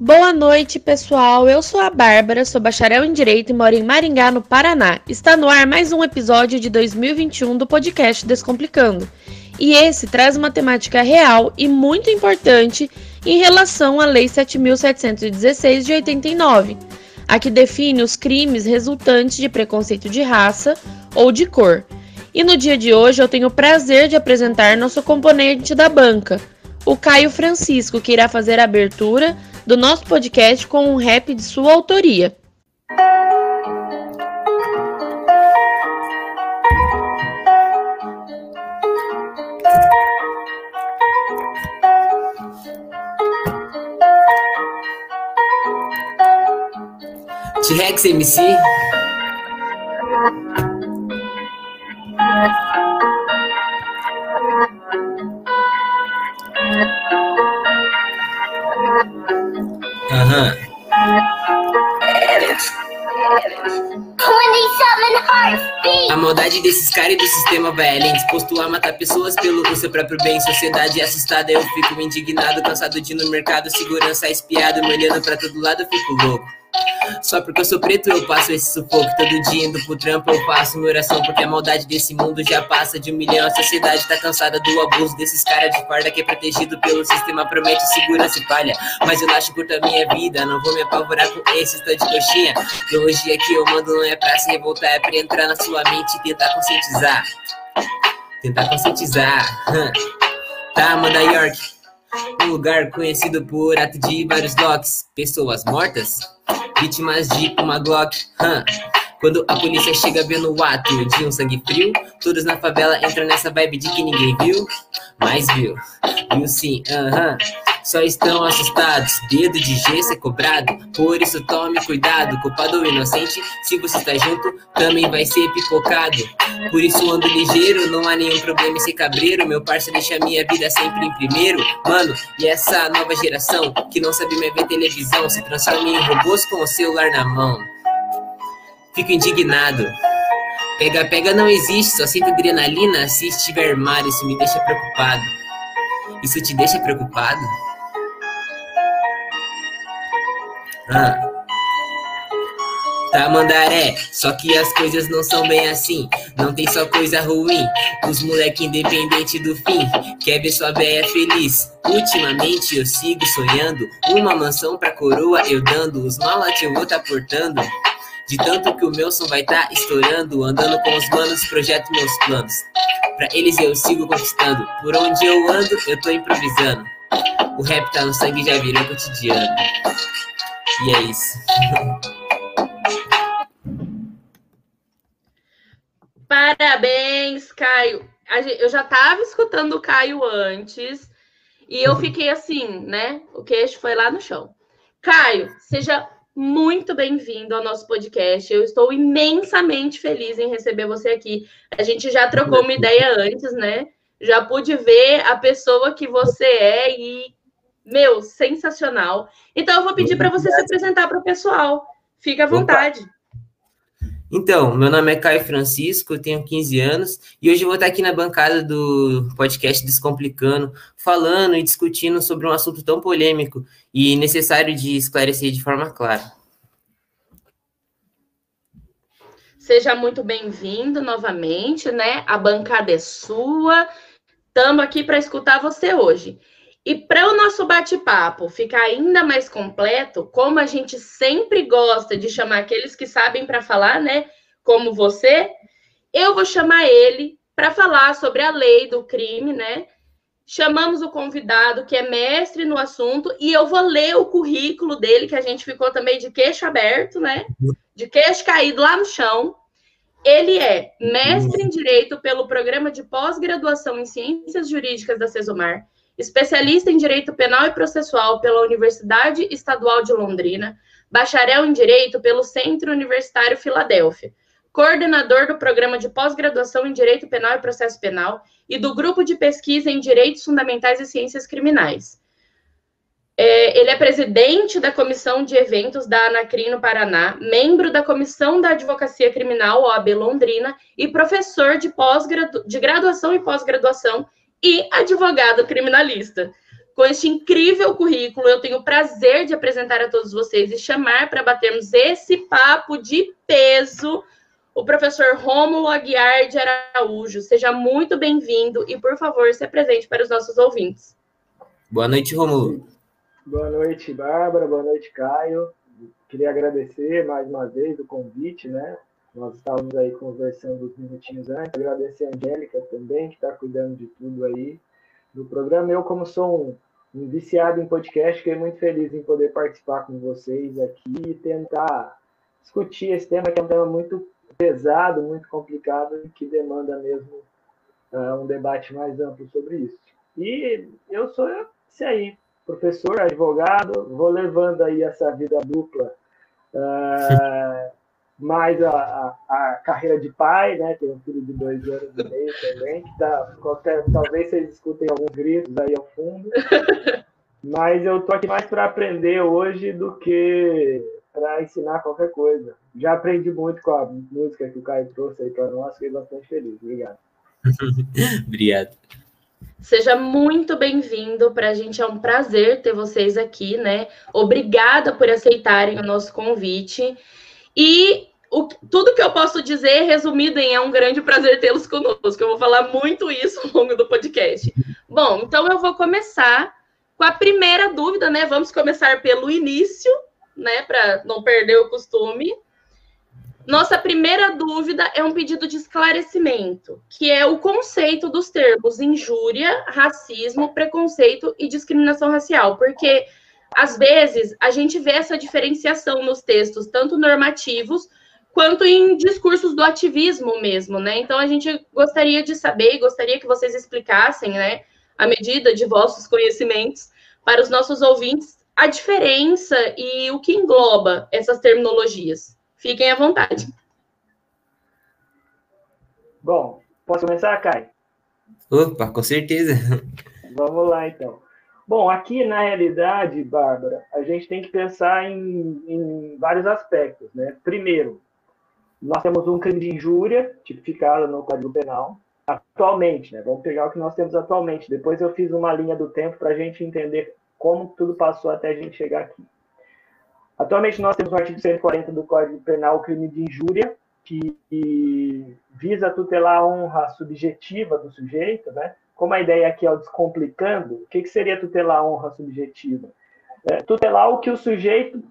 Boa noite, pessoal. Eu sou a Bárbara, sou bacharel em Direito e moro em Maringá, no Paraná. Está no ar mais um episódio de 2021 do podcast Descomplicando. E esse traz uma temática real e muito importante em relação à Lei 7.716 de 89, a que define os crimes resultantes de preconceito de raça ou de cor. E no dia de hoje eu tenho o prazer de apresentar nosso componente da banca, o Caio Francisco, que irá fazer a abertura do nosso podcast com um rap de sua autoria. T-Rex MC. Desses caras e do sistema vai além Disposto a matar pessoas pelo seu próprio bem. Sociedade assustada, eu fico indignado Cansado de ir no mercado, segurança espiado Me olhando pra todo lado, eu fico louco só porque eu sou preto eu passo esse sufoco Todo dia indo pro trampo. Eu faço minha oração Porque a maldade desse mundo já passa de um milhão. A sociedade tá cansada do abuso desses caras de farda Que é protegido pelo sistema, promete segurança e falha Mas eu acho curto a minha vida, não vou me apavorar com esses tô de coxinha. Teologia que eu mando não é pra se revoltar É pra entrar na sua mente e tentar conscientizar. Tentar conscientizar. Tá, manda York? Um lugar conhecido por ato de vários locks. Pessoas mortas vítimas de uma Glock. Huh. Quando a polícia chega vendo o ato de um sangue frio, todos na favela entram nessa vibe de que ninguém viu, mas viu, viu sim, aham. Uh -huh. Só estão assustados, dedo de gesso é cobrado, por isso tome cuidado, culpado ou inocente, se você está junto, também vai ser pipocado. Por isso ando ligeiro, não há nenhum problema em ser cabreiro, meu parceiro deixa minha vida sempre em primeiro, mano, e essa nova geração, que não sabe mais ver televisão, se transforma em robôs com o celular na mão. Fico indignado. Pega, pega não existe, só sinto adrenalina se estiver armado, isso me deixa preocupado. Isso te deixa preocupado? Ah. Tá, mandaré, só que as coisas não são bem assim. Não tem só coisa ruim. Os moleque independente do fim, quer ver sua véia feliz. Ultimamente eu sigo sonhando. Uma mansão pra coroa eu dando. Os malotes eu vou tá portando. De tanto que o meu som vai tá estourando. Andando com os manos, projeto meus planos. Pra eles eu sigo conquistando. Por onde eu ando, eu tô improvisando. O rap tá no sangue já virou cotidiano. E é isso. Parabéns, Caio. Eu já estava escutando o Caio antes e eu fiquei assim, né? O queixo foi lá no chão. Caio, seja muito bem-vindo ao nosso podcast. Eu estou imensamente feliz em receber você aqui. A gente já trocou uma ideia antes, né? Já pude ver a pessoa que você é e meu, sensacional. Então, eu vou pedir para você se apresentar para o pessoal. Fique à vontade. Então, meu nome é Caio Francisco, eu tenho 15 anos e hoje eu vou estar aqui na bancada do podcast Descomplicando, falando e discutindo sobre um assunto tão polêmico e necessário de esclarecer de forma clara. Seja muito bem-vindo novamente, né? A bancada é sua. Estamos aqui para escutar você hoje. E para o nosso bate-papo ficar ainda mais completo, como a gente sempre gosta de chamar aqueles que sabem para falar, né? Como você, eu vou chamar ele para falar sobre a lei do crime, né? Chamamos o convidado que é mestre no assunto e eu vou ler o currículo dele, que a gente ficou também de queixo aberto, né? De queixo caído lá no chão. Ele é mestre em Direito pelo Programa de Pós-Graduação em Ciências Jurídicas da Cesumar especialista em Direito Penal e Processual pela Universidade Estadual de Londrina, bacharel em Direito pelo Centro Universitário Filadélfia, coordenador do Programa de Pós-Graduação em Direito Penal e Processo Penal e do Grupo de Pesquisa em Direitos Fundamentais e Ciências Criminais. É, ele é presidente da Comissão de Eventos da Anacrino Paraná, membro da Comissão da Advocacia Criminal, OAB Londrina, e professor de, pós de graduação e pós-graduação e advogado criminalista. com este incrível currículo, eu tenho o prazer de apresentar a todos vocês e chamar para batermos esse papo de peso o professor Rômulo Aguiar de Araújo. Seja muito bem-vindo e, por favor, se apresente para os nossos ouvintes. Boa noite, Rômulo. Boa noite, Bárbara. Boa noite, Caio. Queria agradecer mais uma vez o convite, né? Nós estávamos aí conversando uns minutinhos antes. Agradecer a Angélica também, que está cuidando de tudo aí do programa. Eu, como sou um um viciado em podcast, fiquei muito feliz em poder participar com vocês aqui e tentar discutir esse tema, que é um tema muito pesado, muito complicado e que demanda mesmo uh, um debate mais amplo sobre isso. E eu sou esse aí, professor, advogado, vou levando aí essa vida dupla, uh, mais a, a, a, carreira de pai, né? Tenho um filho de dois anos e meio também, que dá, qualquer, talvez vocês escutem alguns gritos aí ao fundo. Mas eu tô aqui mais para aprender hoje do que para ensinar qualquer coisa. Já aprendi muito com a música que o Caio trouxe aí para nós, fiquei bastante feliz. Obrigado. Obrigado. Seja muito bem-vindo. Para a gente é um prazer ter vocês aqui, né? Obrigada por aceitarem o nosso convite. E o, tudo que eu posso dizer, resumido em é um grande prazer tê-los conosco. Eu vou falar muito isso ao longo do podcast. Bom, então eu vou começar com a primeira dúvida, né? Vamos começar pelo início, né? Para não perder o costume. Nossa primeira dúvida é um pedido de esclarecimento, que é o conceito dos termos injúria, racismo, preconceito e discriminação racial, porque às vezes a gente vê essa diferenciação nos textos, tanto normativos quanto em discursos do ativismo mesmo, né? Então a gente gostaria de saber, gostaria que vocês explicassem, né, à medida de vossos conhecimentos, para os nossos ouvintes, a diferença e o que engloba essas terminologias. Fiquem à vontade. Bom, posso começar, Kai? Opa, com certeza. Vamos lá, então. Bom, aqui na realidade, Bárbara, a gente tem que pensar em, em vários aspectos, né? Primeiro, nós temos um crime de injúria tipificado no Código Penal, atualmente, né? Vamos pegar o que nós temos atualmente. Depois eu fiz uma linha do tempo para a gente entender como tudo passou até a gente chegar aqui. Atualmente nós temos o artigo 140 do Código Penal, o crime de injúria, que, visa tutelar a honra subjetiva do sujeito, né? Como a ideia aqui é o descomplicando, o que, que seria tutelar a honra subjetiva? É, tutelar o que o sujeito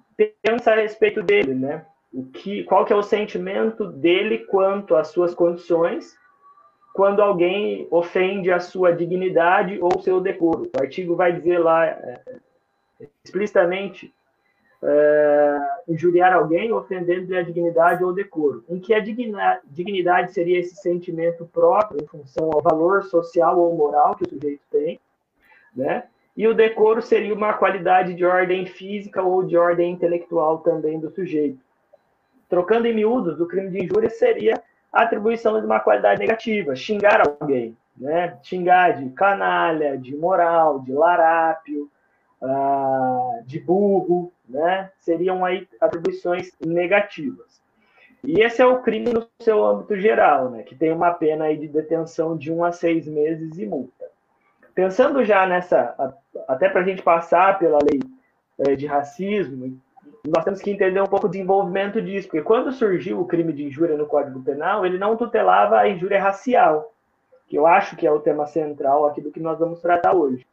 pensa a respeito dele, né? o que, qual que é o sentimento dele quanto às suas condições quando alguém ofende a sua dignidade ou seu decoro. O artigo vai dizer lá é, explicitamente é, injuriar alguém ofendendo-lhe a dignidade ou decoro. Em que a dignidade seria esse sentimento próprio em função ao valor social ou moral que o sujeito tem, né? E o decoro seria uma qualidade de ordem física ou de ordem intelectual também do sujeito trocando em miúdos, o crime de injúria seria a atribuição de uma qualidade negativa, xingar alguém, né? Xingar de canalha, de moral, de larápio, uh, de burro, né? Seriam aí atribuições negativas. E esse é o crime no seu âmbito geral, né? Que tem uma pena aí de detenção de um a seis meses e multa. Pensando já nessa, até para a gente passar pela lei eh, de racismo nós temos que entender um pouco o desenvolvimento disso, porque quando surgiu o crime de injúria no Código Penal, ele não tutelava a injúria racial, que eu acho que é o tema central aqui do que nós vamos tratar hoje.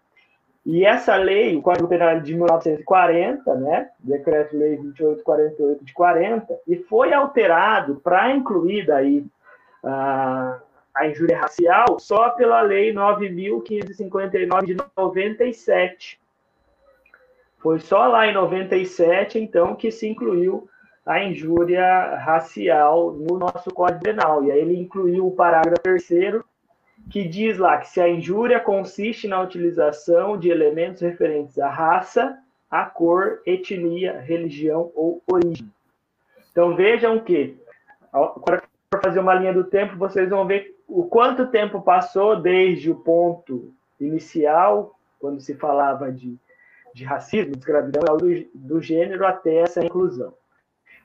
E essa lei, o Código Penal de 1940, né, Decreto-Lei 2848 de 40, e foi alterado para incluir daí a, a injúria racial só pela Lei 9.559 de 97, foi só lá em 97, então, que se incluiu a injúria racial no nosso Código Penal. E aí ele incluiu o parágrafo terceiro, que diz lá que se a injúria consiste na utilização de elementos referentes à raça, à cor, etnia, religião ou origem. Então vejam que, para fazer uma linha do tempo, vocês vão ver o quanto tempo passou desde o ponto inicial, quando se falava de de racismo, de escravidão, do, do gênero até essa inclusão.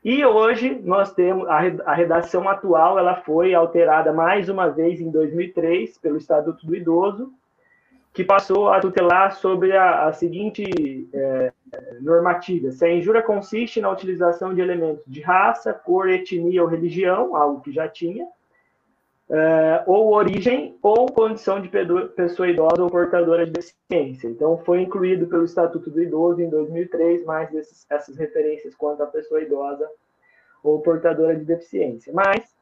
E hoje nós temos a redação atual, ela foi alterada mais uma vez em 2003 pelo Estatuto do Idoso, que passou a tutelar sobre a, a seguinte é, normativa: se a injúria consiste na utilização de elementos de raça, cor, etnia ou religião, algo que já tinha, é, ou origem ou condição de pessoa idosa ou portadora de deficiência. Então, foi incluído pelo Estatuto do Idoso em 2003 mais esses, essas referências quanto à pessoa idosa ou portadora de deficiência. Mas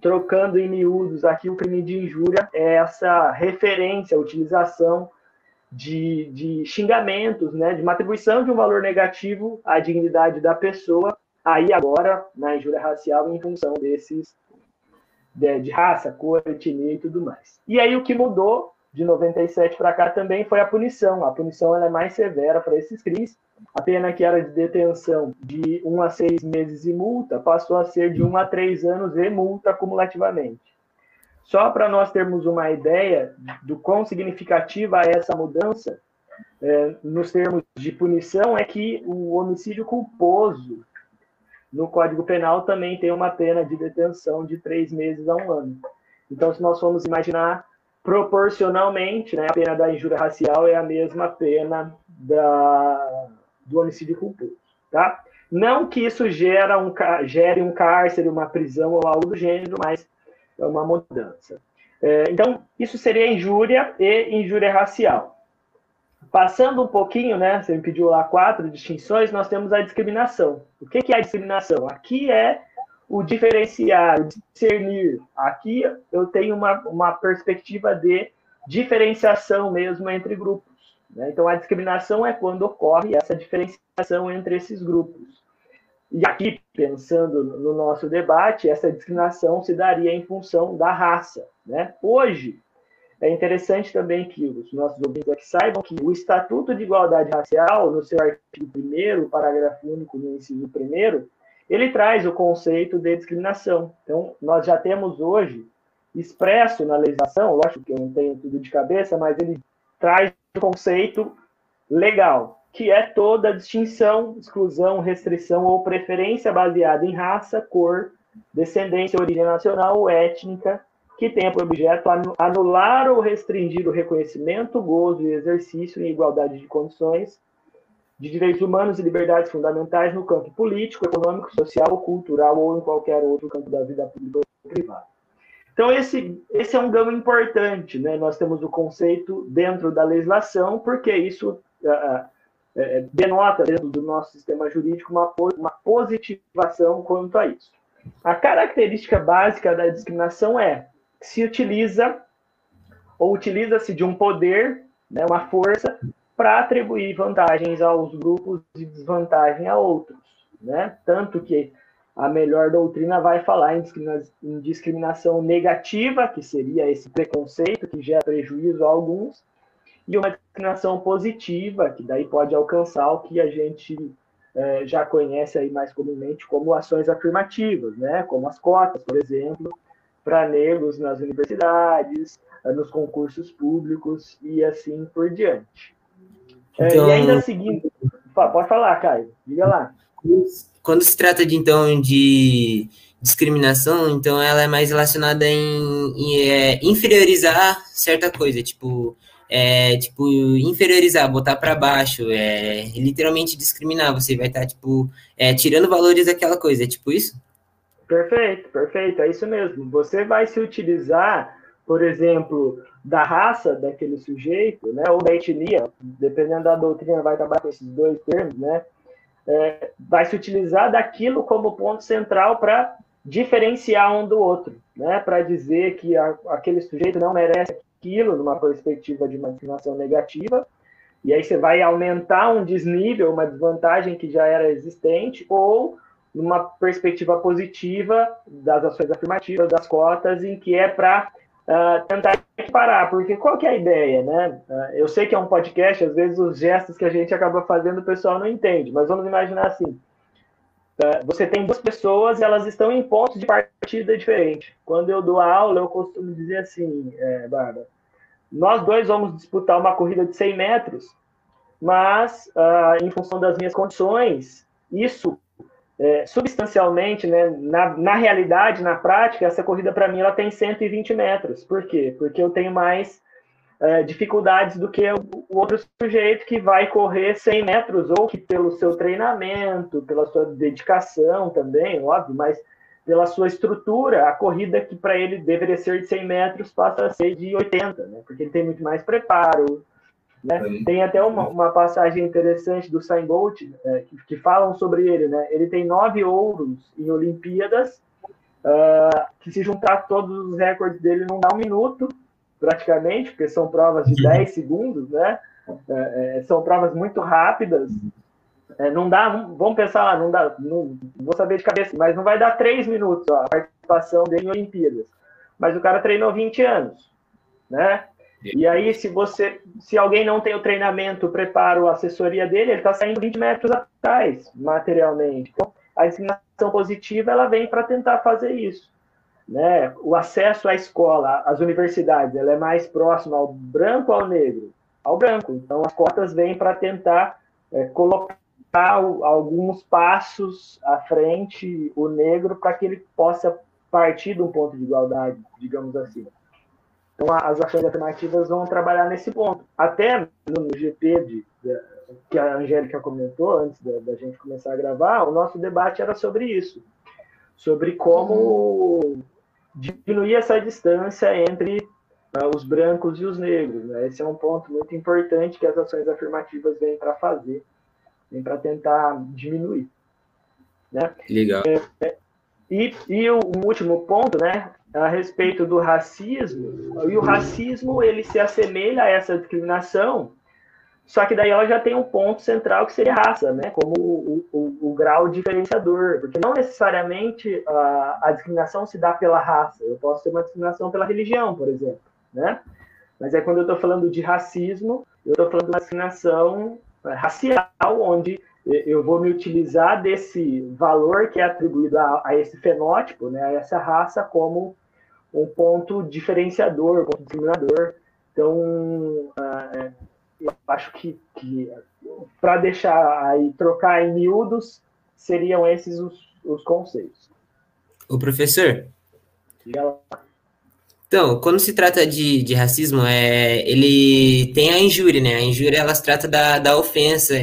trocando em miúdos aqui, o crime de injúria é essa referência, a utilização de, de xingamentos, né, de uma atribuição de um valor negativo à dignidade da pessoa, aí agora na injúria racial em função desses de, de raça, cor, etnia e tudo mais. E aí o que mudou de 97 para cá também foi a punição. A punição é mais severa para esses crimes. A pena que era de detenção de 1 a 6 meses e multa passou a ser de 1 a 3 anos e multa cumulativamente. Só para nós termos uma ideia do quão significativa é essa mudança, é, nos termos de punição, é que o homicídio culposo no Código Penal também tem uma pena de detenção de três meses a um ano. Então, se nós formos imaginar proporcionalmente, né, a pena da injúria racial é a mesma pena da, do homicídio culposo, tá? Não que isso gera um, gere um cárcere, uma prisão ou algo do gênero, mas é uma mudança. É, então, isso seria injúria e injúria racial. Passando um pouquinho, né? Você me pediu lá quatro distinções, nós temos a discriminação. O que, é a discriminação? Aqui é o diferenciar, o discernir. Aqui eu tenho uma, uma perspectiva de diferenciação mesmo entre grupos. Né? Então, a discriminação é quando ocorre essa diferenciação entre esses grupos. E aqui, pensando no nosso debate, essa discriminação se daria em função da raça. Né? Hoje, é interessante também que os nossos ouvintes aqui saibam que o Estatuto de Igualdade Racial, no seu artigo 1 parágrafo único, no inciso 1 ele traz o conceito de discriminação. Então, nós já temos hoje expresso na legislação, lógico que eu não tenho tudo de cabeça, mas ele traz o conceito legal, que é toda distinção, exclusão, restrição ou preferência baseada em raça, cor, descendência, origem nacional ou étnica, que tenha por objeto anular ou restringir o reconhecimento, gozo e exercício em igualdade de condições de direitos humanos e liberdades fundamentais no campo político, econômico, social, cultural ou em qualquer outro campo da vida pública ou privada. Então, esse, esse é um ganho importante, né? Nós temos o conceito dentro da legislação, porque isso uh, uh, denota dentro do nosso sistema jurídico uma, uma positivação quanto a isso. A característica básica da discriminação é se utiliza ou utiliza-se de um poder, né, uma força, para atribuir vantagens aos grupos e desvantagem a outros, né? Tanto que a melhor doutrina vai falar em discriminação negativa, que seria esse preconceito que gera prejuízo a alguns, e uma discriminação positiva, que daí pode alcançar o que a gente é, já conhece aí mais comumente como ações afirmativas, né? Como as cotas, por exemplo, para negros nas universidades, nos concursos públicos e assim por diante. Então, é, e ainda seguindo. Pode falar, Caio. Diga lá. Quando se trata de então de discriminação, então ela é mais relacionada em, em é, inferiorizar certa coisa, tipo, é, tipo inferiorizar, botar para baixo, é, literalmente discriminar. Você vai estar tá, tipo é, tirando valores daquela coisa, é tipo isso? Perfeito, perfeito, é isso mesmo. Você vai se utilizar, por exemplo, da raça daquele sujeito, né, ou da etnia, dependendo da doutrina, vai trabalhar com esses dois termos, né, é, vai se utilizar daquilo como ponto central para diferenciar um do outro, né, para dizer que a, aquele sujeito não merece aquilo, numa perspectiva de uma discriminação negativa, e aí você vai aumentar um desnível, uma desvantagem que já era existente, ou numa perspectiva positiva das ações afirmativas, das cotas, em que é para uh, tentar parar, porque qual que é a ideia, né? Uh, eu sei que é um podcast, às vezes os gestos que a gente acaba fazendo o pessoal não entende, mas vamos imaginar assim. Uh, você tem duas pessoas e elas estão em pontos de partida diferentes. Quando eu dou aula, eu costumo dizer assim, é, Bárbara, nós dois vamos disputar uma corrida de 100 metros, mas em função das minhas condições, isso é, substancialmente, né, na, na realidade, na prática, essa corrida para mim ela tem 120 metros. Por quê? Porque eu tenho mais é, dificuldades do que o, o outro sujeito que vai correr 100 metros, ou que pelo seu treinamento, pela sua dedicação também, óbvio, mas pela sua estrutura, a corrida que para ele deveria ser de 100 metros passa a ser de 80, né? porque ele tem muito mais preparo. Né? Tem até uma, uma passagem interessante do Usain Bolt, é, que, que, falam sobre ele. Né? Ele tem nove ouros em Olimpíadas, uh, que se juntar todos os recordes dele não dá um minuto, praticamente, porque são provas de 10 segundos, né? É, é, são provas muito rápidas. É, não dá, vamos pensar lá, não dá, não vou saber de cabeça, mas não vai dar 3 minutos ó, a participação dele em Olimpíadas. Mas o cara treinou 20 anos, né? E aí, se você, se alguém não tem o treinamento, o preparo, a assessoria dele, ele está saindo 20 metros atrás, materialmente. Então, a ensinação positiva, ela vem para tentar fazer isso né, o acesso à escola, às universidades, ela é mais próxima ao branco ao negro? Ao branco. Então, as cotas vêm para tentar é, colocar alguns passos à frente o negro para que ele possa partir de um ponto de igualdade, digamos assim. Então, as ações afirmativas vão trabalhar nesse ponto. Até no GP de, de, que a Angélica comentou antes da, da gente começar a gravar, o nosso debate era sobre isso sobre como diminuir essa distância entre uh, os brancos e os negros. Né? Esse é um ponto muito importante que as ações afirmativas vêm para fazer, vêm para tentar diminuir. Né? Legal. É, e, e o, último ponto, né, a respeito do racismo, e o racismo ele se assemelha a essa discriminação só que daí ela já tem um ponto central que seria a raça, né? Como o, o, o grau diferenciador. Porque não necessariamente a, a, discriminação se dá pela raça. Eu posso ter uma discriminação pela religião, por exemplo, né? Mas é quando eu estou falando de racismo, eu estou falando de uma discriminação é, racial, onde eu vou me utilizar desse valor que é atribuído a, a esse fenótipo, né? A essa raça como um ponto diferenciador, um ponto discriminador. Então, uh, eu acho que, que para deixar aí, trocar em miúdos, seriam esses os, os conceitos. O professor? Então, quando se trata de, de racismo, é, ele tem a injúria, né? A injúria, ela se trata da, da ofensa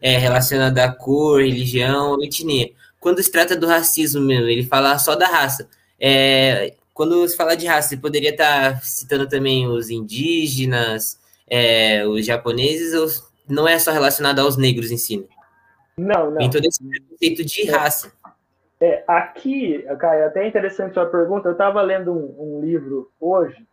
é, relacionada à cor, religião, etnia. Quando se trata do racismo mesmo, ele fala só da raça. É, quando se fala de raça, você poderia estar citando também os indígenas, é, os japoneses, ou não é só relacionado aos negros em si? Né? Não, não. Tem todo esse conceito de é. raça. É, aqui, Caio, até interessante sua pergunta. Eu estava lendo um, um, livro hoje,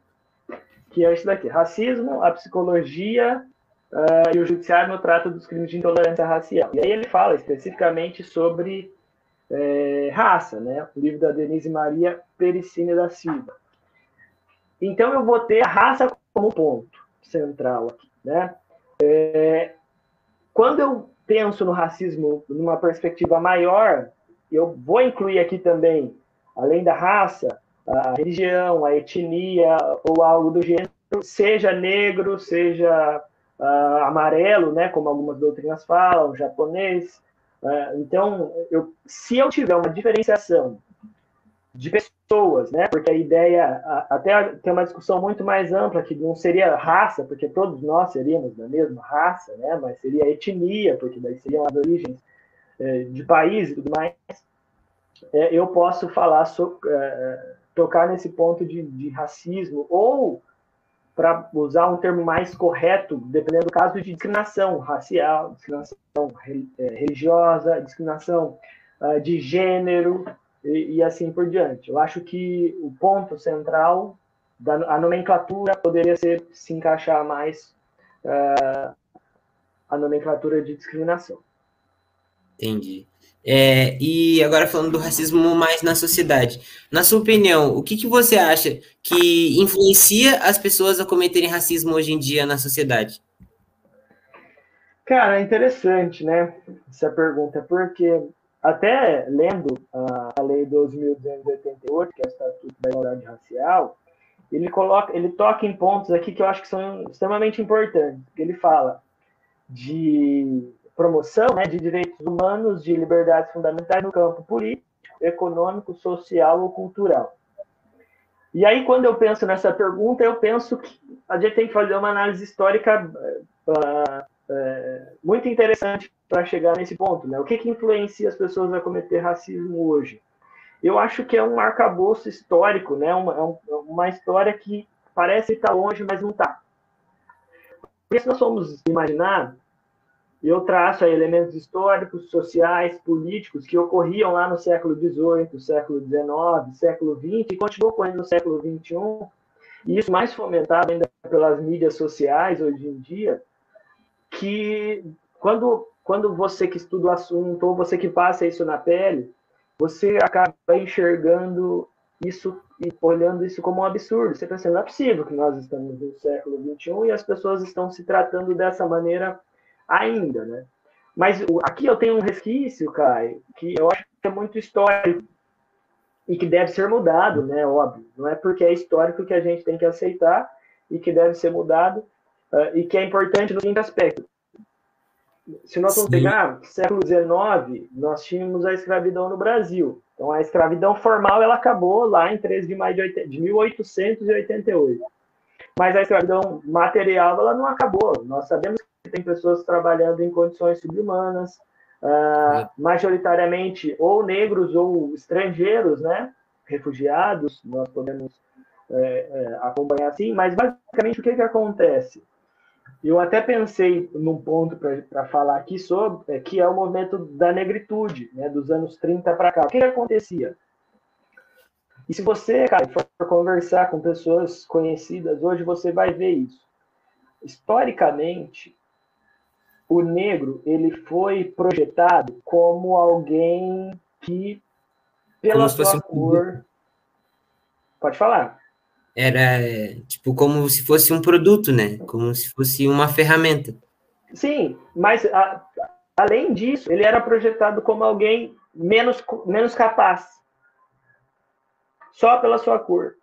que é esse daqui: Racismo, a Psicologia uh, e o Judiciário no Trato dos Crimes de Intolerância Racial. E aí ele fala especificamente sobre é, raça, né? O livro da Denise Maria Pericine da Silva. Então eu vou ter a raça como ponto central aqui, né? É, quando eu penso no racismo numa perspectiva maior, eu vou incluir aqui também, além da raça, a religião, a etnia ou algo do gênero, seja negro, seja uh, amarelo, né, como algumas doutrinas falam, japonês. Uh, então, eu, se eu tiver uma diferenciação de pessoas, né? Porque a ideia, até tem uma discussão muito mais ampla que não seria raça, porque todos nós seríamos da mesma raça, né? Mas seria etnia, porque daí seriam as origens é, de país e tudo mais. É, eu posso falar é, tocar nesse ponto de, de racismo ou para usar um termo mais correto, dependendo do caso de discriminação racial, discriminação religiosa, discriminação uh, de gênero, e, e, assim por diante. Eu acho que o ponto central da a nomenclatura poderia ser se encaixar mais uh, a nomenclatura de discriminação. Entendi. É, e agora falando do racismo mais na sociedade. Na sua opinião, o que, que você acha que influencia as pessoas a cometerem racismo hoje em dia na sociedade? Cara, é interessante, né? Essa pergunta, porque até lendo a, Lei 12.288, que é o Estatuto da Igualdade Racial, ele coloca, ele toca em pontos aqui que eu acho que são extremamente importantes. Ele fala de promoção né, de direitos humanos, de liberdades fundamentais no campo político, econômico, social ou cultural. E aí, quando eu penso nessa pergunta, eu penso que a gente tem que fazer uma análise histórica uh, uh, muito interessante para chegar nesse ponto. Né? O que, que influencia as pessoas a cometer racismo hoje? Eu acho que é um arcabouço histórico, né? uma, é uma história que parece estar longe, mas não está. Porque se nós formos imaginar, eu traço aí elementos históricos, sociais, políticos que ocorriam lá no século XVIII, século XIX, século XX e continuam ocorrendo no século XXI, e isso mais fomentado ainda pelas mídias sociais hoje em dia, que quando, quando você que estuda o assunto ou você que passa isso na pele, você acaba enxergando isso e olhando isso como um absurdo. Você pensa, não é possível que nós estamos no século XXI e as pessoas estão se tratando dessa maneira ainda, né? Mas aqui eu tenho um resquício, Caio, que eu acho que é muito histórico e que deve ser mudado, né? Óbvio. Não é porque é histórico que a gente tem que aceitar e que deve ser mudado uh, e que é importante no seguinte aspecto. Se nós vamos pegar século XIX, nós tínhamos a escravidão no Brasil. Então, a escravidão formal ela acabou lá em 13 de maio de, de 1888. Mas a escravidão material ela não acabou. Nós sabemos tem pessoas trabalhando em condições subhumanas, uh, majoritariamente ou negros ou estrangeiros, né? Refugiados, nós podemos é, é, acompanhar assim. Mas basicamente o que, que acontece? Eu até pensei num ponto para falar aqui sobre, é, que é o movimento da negritude, né, dos anos 30 para cá. O que, que acontecia? E se você, cara, for conversar com pessoas conhecidas hoje, você vai ver isso. Historicamente, o negro ele foi projetado como alguém que, pela sua cor. Pode falar era tipo como se fosse um produto, né? Como se fosse uma ferramenta. Sim, mas a, além disso, ele era projetado como alguém menos, menos capaz, só pela sua cor.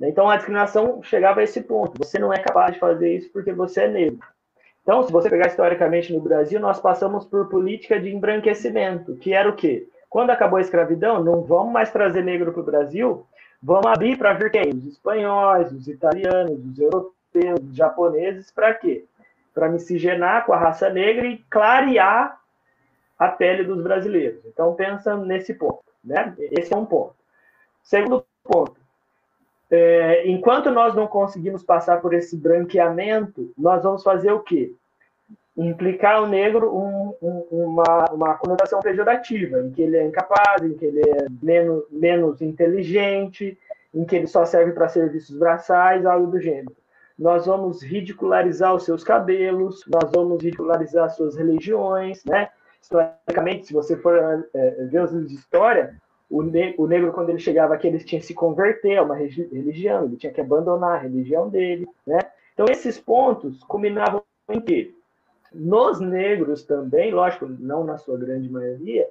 Então a discriminação chegava a esse ponto. Você não é capaz de fazer isso porque você é negro. Então, se você pegar historicamente no Brasil, nós passamos por política de embranquecimento, que era o quê? Quando acabou a escravidão, não vamos mais trazer negro para o Brasil, Vamos abrir para ver quem? Os espanhóis, os italianos, os europeus, os japoneses, para quê? Para miscigenar com a raça negra e clarear a pele dos brasileiros. Então, pensa nesse ponto. Né? Esse é um ponto. Segundo ponto. É, enquanto nós não conseguimos passar por esse branqueamento, nós vamos fazer o quê? implicar o negro um, um, uma, uma conotação pejorativa, em que ele é incapaz, em que ele é menos, menos inteligente, em que ele só serve para serviços braçais, algo do gênero. Nós vamos ridicularizar os seus cabelos, nós vamos ridicularizar suas religiões, né? Historicamente, se você for é, ver os livros de história, o, ne o negro, quando ele chegava aqui, ele tinha que se converter a uma religião, ele tinha que abandonar a religião dele, né? Então, esses pontos culminavam em quê? nos negros também, lógico, não na sua grande maioria,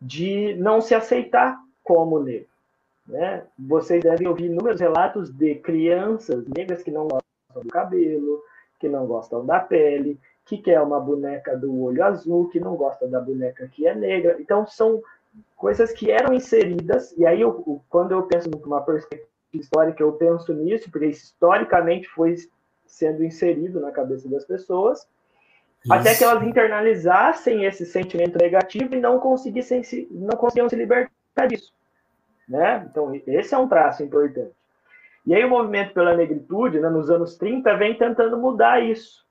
de não se aceitar como negro. Né? Vocês devem ouvir inúmeros relatos de crianças negras que não gostam do cabelo, que não gostam da pele, que quer uma boneca do olho azul, que não gosta da boneca que é negra. Então, são coisas que eram inseridas, e aí, eu, quando eu penso numa perspectiva histórica, eu penso nisso, porque historicamente foi sendo inserido na cabeça das pessoas, isso. Até que elas internalizassem esse sentimento negativo e não conseguissem se, não conseguiam se libertar disso. Né? Então, esse é um traço importante. E aí o movimento pela negritude, né, nos anos 30, vem tentando mudar isso.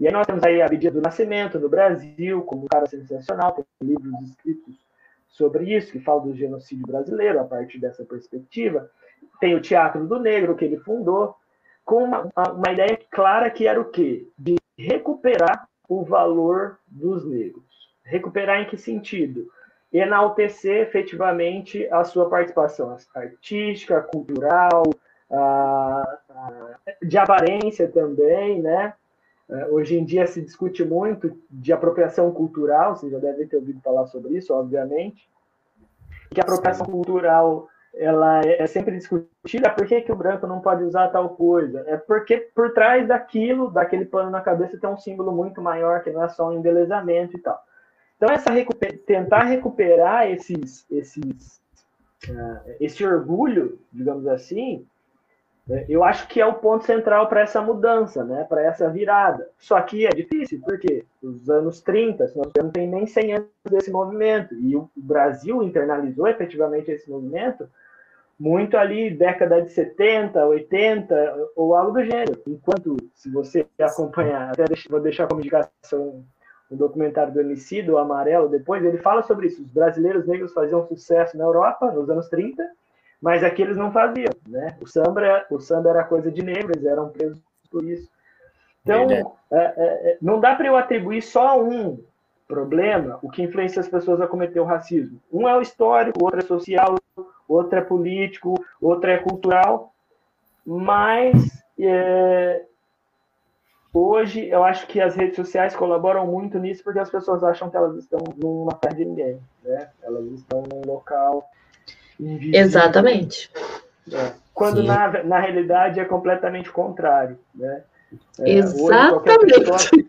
E aí nós temos aí a Bidia do Nascimento no Brasil, como um cara sensacional, tem livros escritos sobre isso, que falam do genocídio brasileiro, a partir dessa perspectiva. Tem o Teatro do Negro, que ele fundou, com uma, uma ideia clara que era o quê? De recuperar o valor dos negros. Recuperar em que sentido? Enaltecer efetivamente a sua participação artística, cultural, de aparência também, né? É, hoje em dia se discute muito de apropriação cultural, vocês já devem ter ouvido falar sobre isso, obviamente. Que a apropriação cultural ela é sempre discutida, por que, que o branco não pode usar tal coisa? É porque por trás daquilo, daquele pano na cabeça, tem um símbolo muito maior, que não é só um embelezamento e tal. Então, essa recuper tentar recuperar esses, esses, uh, esse orgulho, digamos assim, É, eu acho que é o ponto central para essa mudança, né? para essa virada. Só que é difícil, porque os anos 30, nós não tem nem 100 anos desse movimento, e o Brasil internalizou efetivamente esse movimento muito ali década de 70, 80 ou algo do gênero. Enquanto, se você acompanhar, até vou deixar como indicação um documentário do MC, do Amarelo, depois, ele fala sobre isso. Os brasileiros negros faziam sucesso na Europa nos anos 30, mas aqui eles não faziam, né? O samba, o samba era coisa de negros, eram presos por isso. Então, é, é, é, não dá para eu atribuir só um problema o que influencia as pessoas a cometer o racismo. Um é o histórico, outro é social, outro é político, outro é cultural, mas é, hoje eu acho que as redes sociais colaboram muito nisso porque as pessoas acham que elas estão numa terra de ninguém, né? Elas estão num local invisível. Exatamente. É. Quando na, na realidade é completamente contrário, né? É, Exatamente. Hoje qualquer, pessoa,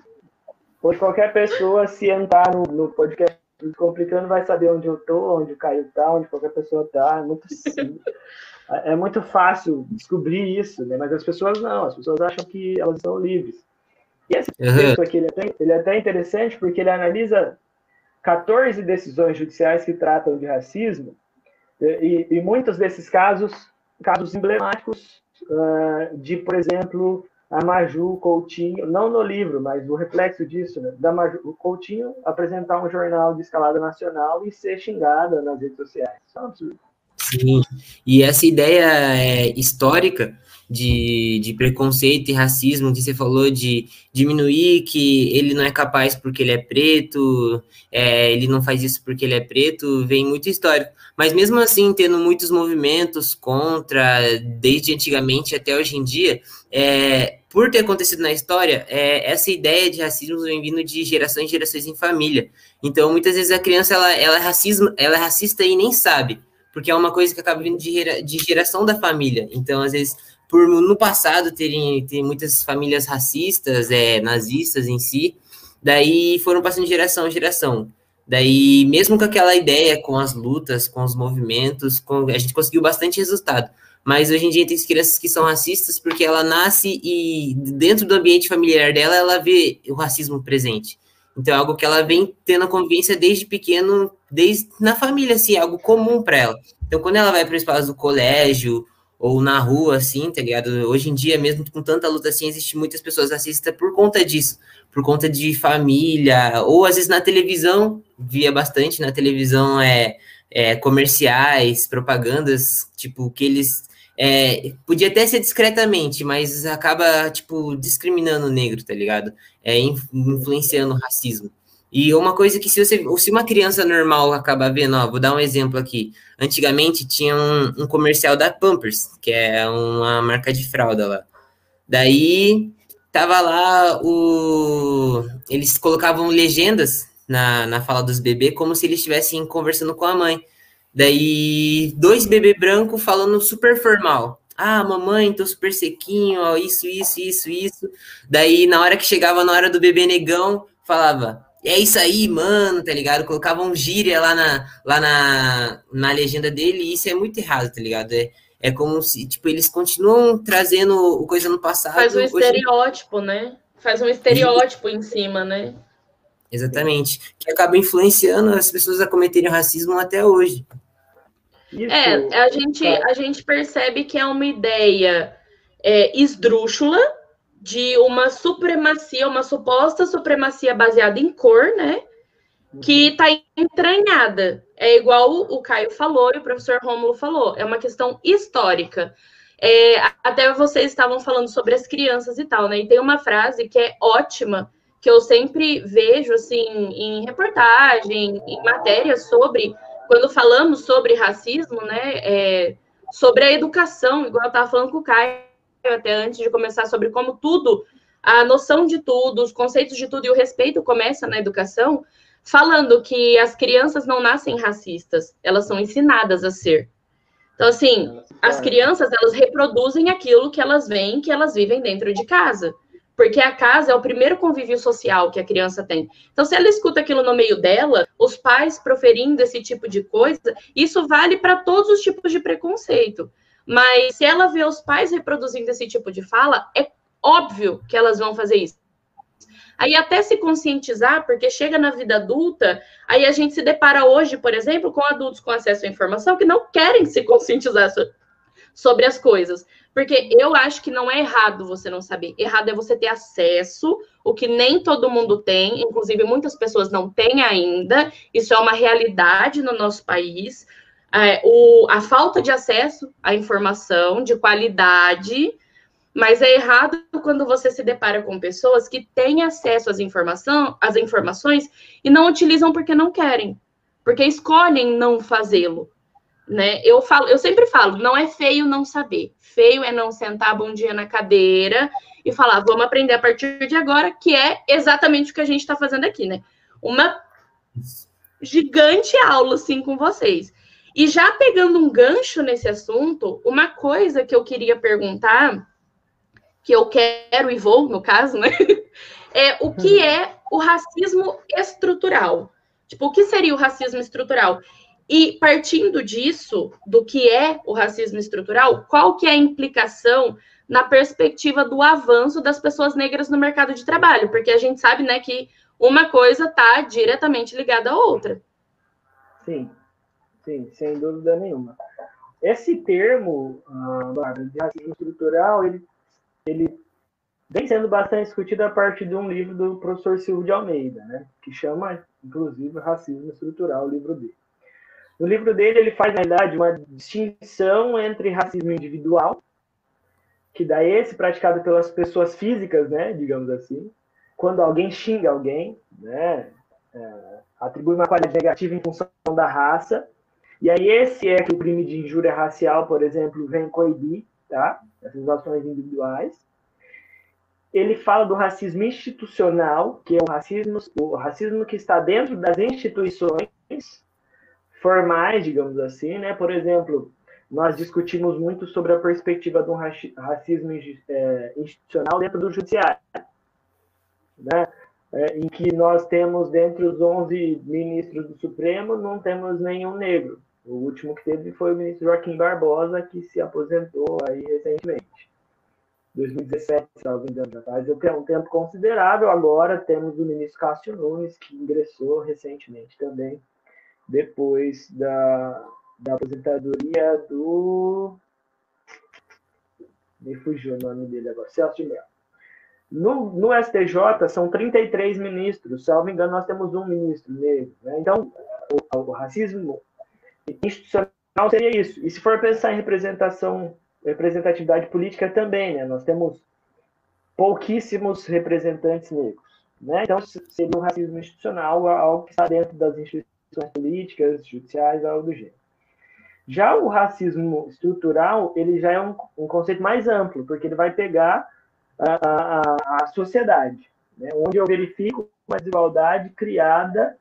hoje qualquer pessoa se entrar no, no podcast Descomplicando vai saber onde eu tô, onde o Caio tá, onde qualquer pessoa tá. É muito, é muito fácil descobrir isso, né? Mas as pessoas não, as pessoas acham que elas são livres. E esse uhum. texto aqui, ele é, até, ele é até interessante porque ele analisa 14 decisões judiciais que tratam de racismo e, e muitos desses casos, casos emblemáticos uh, de, por exemplo, a Maju Coutinho, não no livro, mas o reflexo disso, né, da Maju Coutinho apresentar um jornal de escalada nacional e ser xingada nas redes sociais. Isso é um absurdo. Sim, e essa ideia é, histórica de, de preconceito e racismo que você falou de diminuir que ele não é capaz porque ele é preto, é, ele não faz isso porque ele é preto, vem muito histórico. Mas mesmo assim, tendo muitos movimentos contra, desde antigamente até hoje em dia, é, por ter acontecido na história, é, essa ideia de racismo vem vindo de gerações e gerações em família. Então, muitas vezes a criança ela, ela, é, racismo, ela é racista e nem sabe, porque é uma coisa que acaba vindo de, de geração da família. Então, às vezes, por no passado terem, terem muitas famílias racistas, é, nazistas em si, daí foram passando de geração em geração. Daí, mesmo com aquela ideia, com as lutas, com os movimentos, com, a gente conseguiu bastante resultado. Mas hoje em dia tem crianças que são racistas porque ela nasce e dentro do ambiente familiar dela ela vê o racismo presente. Então é algo que ela vem tendo a convivência desde pequeno, desde na família, assim, é algo comum para ela. Então quando ela vai para o espaço do colégio ou na rua, assim, tá ligado? Hoje em dia, mesmo com tanta luta assim, existe muitas pessoas racistas por conta disso, por conta de família, ou às vezes na televisão, via bastante na televisão, é, é comerciais, propagandas, tipo, que eles é, podia até ser discretamente, mas acaba, tipo, discriminando o negro, tá ligado? É, influenciando o racismo. E uma coisa que se você, se uma criança normal acaba vendo, ó, vou dar um exemplo aqui. Antigamente tinha um, um comercial da Pampers, que é uma marca de fralda lá. Daí tava lá o eles colocavam legendas na, na fala dos bebês como se eles estivessem conversando com a mãe. Daí, dois bebê branco falando super formal. Ah, mamãe, tô super sequinho, ó, isso, isso, isso, isso. Daí, na hora que chegava na hora do bebê negão, falava, é isso aí, mano, tá ligado? Colocavam um gíria lá na, lá na, na legenda dele, e isso é muito errado, tá ligado? É, é como se, tipo, eles continuam trazendo o coisa no passado. Faz um estereótipo, né? Faz um estereótipo em cima, né? Exatamente. Que acaba influenciando as pessoas a cometerem racismo até hoje. Isso, é, a gente, a gente percebe que é uma ideia é, esdrúxula de uma supremacia, uma suposta supremacia baseada em cor, né? Que está uhum. entranhada. É igual o Caio falou e o professor Rômulo falou, é uma questão histórica. É, até vocês estavam falando sobre as crianças e tal, né? E tem uma frase que é ótima, que eu sempre vejo assim em reportagem, em matérias sobre quando falamos sobre racismo, né, é, sobre a educação, igual eu estava falando com o Caio até antes de começar, sobre como tudo, a noção de tudo, os conceitos de tudo e o respeito começa na educação, falando que as crianças não nascem racistas, elas são ensinadas a ser. Então, assim, as crianças, elas reproduzem aquilo que elas veem, que elas vivem dentro de casa porque a casa é o primeiro convívio social que a criança tem. Então, se ela escuta aquilo no meio dela, os pais proferindo esse tipo de coisa, isso vale para todos os tipos de preconceito. Mas se ela vê os pais reproduzindo esse tipo de fala, é óbvio que elas vão fazer isso. Aí até se conscientizar, porque chega na vida adulta, aí a gente se depara hoje, por exemplo, com adultos com acesso à informação que não querem se conscientizar sobre as coisas. Porque eu acho que não é errado você não saber. Errado é você ter acesso, o que nem todo mundo tem, inclusive muitas pessoas não têm ainda. Isso é uma realidade no nosso país. É, o, a falta de acesso à informação de qualidade mas é errado quando você se depara com pessoas que têm acesso às, informação, às informações e não utilizam porque não querem, porque escolhem não fazê-lo. Né? Eu falo, eu sempre falo, não é feio não saber. Feio é não sentar bom dia na cadeira e falar, vamos aprender a partir de agora, que é exatamente o que a gente está fazendo aqui, né? Uma gigante aula assim com vocês. E já pegando um gancho nesse assunto, uma coisa que eu queria perguntar que eu quero e vou, no caso, né? É o que uhum. é o racismo estrutural. Tipo, o que seria o racismo estrutural? E partindo disso, do que é o racismo estrutural, qual que é a implicação na perspectiva do avanço das pessoas negras no mercado de trabalho? Porque a gente sabe, né, que uma coisa está diretamente ligada à outra. Sim, sim, sem dúvida nenhuma. Esse termo, uh, de racismo estrutural, ele ele vem sendo bastante discutido a partir de um livro do professor Silvio de Almeida, né, que chama, inclusive, Racismo Estrutural, o livro dele. No livro dele, ele faz, na verdade, uma distinção entre racismo individual, que dá esse praticado pelas pessoas físicas, né, digamos assim, quando alguém xinga alguém, né, é, atribui uma qualidade negativa em função da raça, e aí esse é que o crime de injúria racial, por exemplo, vem coibir, tá? Essas ações individuais. Ele fala do racismo institucional, que é o racismo, o racismo que está dentro das instituições formais, digamos assim, né? Por exemplo, nós discutimos muito sobre a perspectiva do racismo é, institucional dentro do judiciário, né? É, em que nós temos, dentre os 11 ministros do Supremo, não temos nenhum negro. O último que teve foi o ministro Joaquim Barbosa, que se aposentou aí recentemente. 2017, se não me engano, faz um tempo considerável. Agora temos o ministro Cássio Nunes, que ingressou recentemente também, depois da, da aposentadoria do. Me fugiu o nome dele agora, Celso de Mello. No, no STJ são 33 ministros, me engano, nós temos um ministro negro. Né? Então, o, o racismo institucional seria isso. E se for pensar em representação, representatividade política também, né? Nós temos pouquíssimos representantes negros, né? Então seria um racismo institucional, algo que está dentro das instituições políticas, judiciais, algo do gênero. Já o racismo estrutural, ele já é um, um conceito mais amplo, porque ele vai pegar a, a, a sociedade, né? onde eu verifico uma desigualdade criada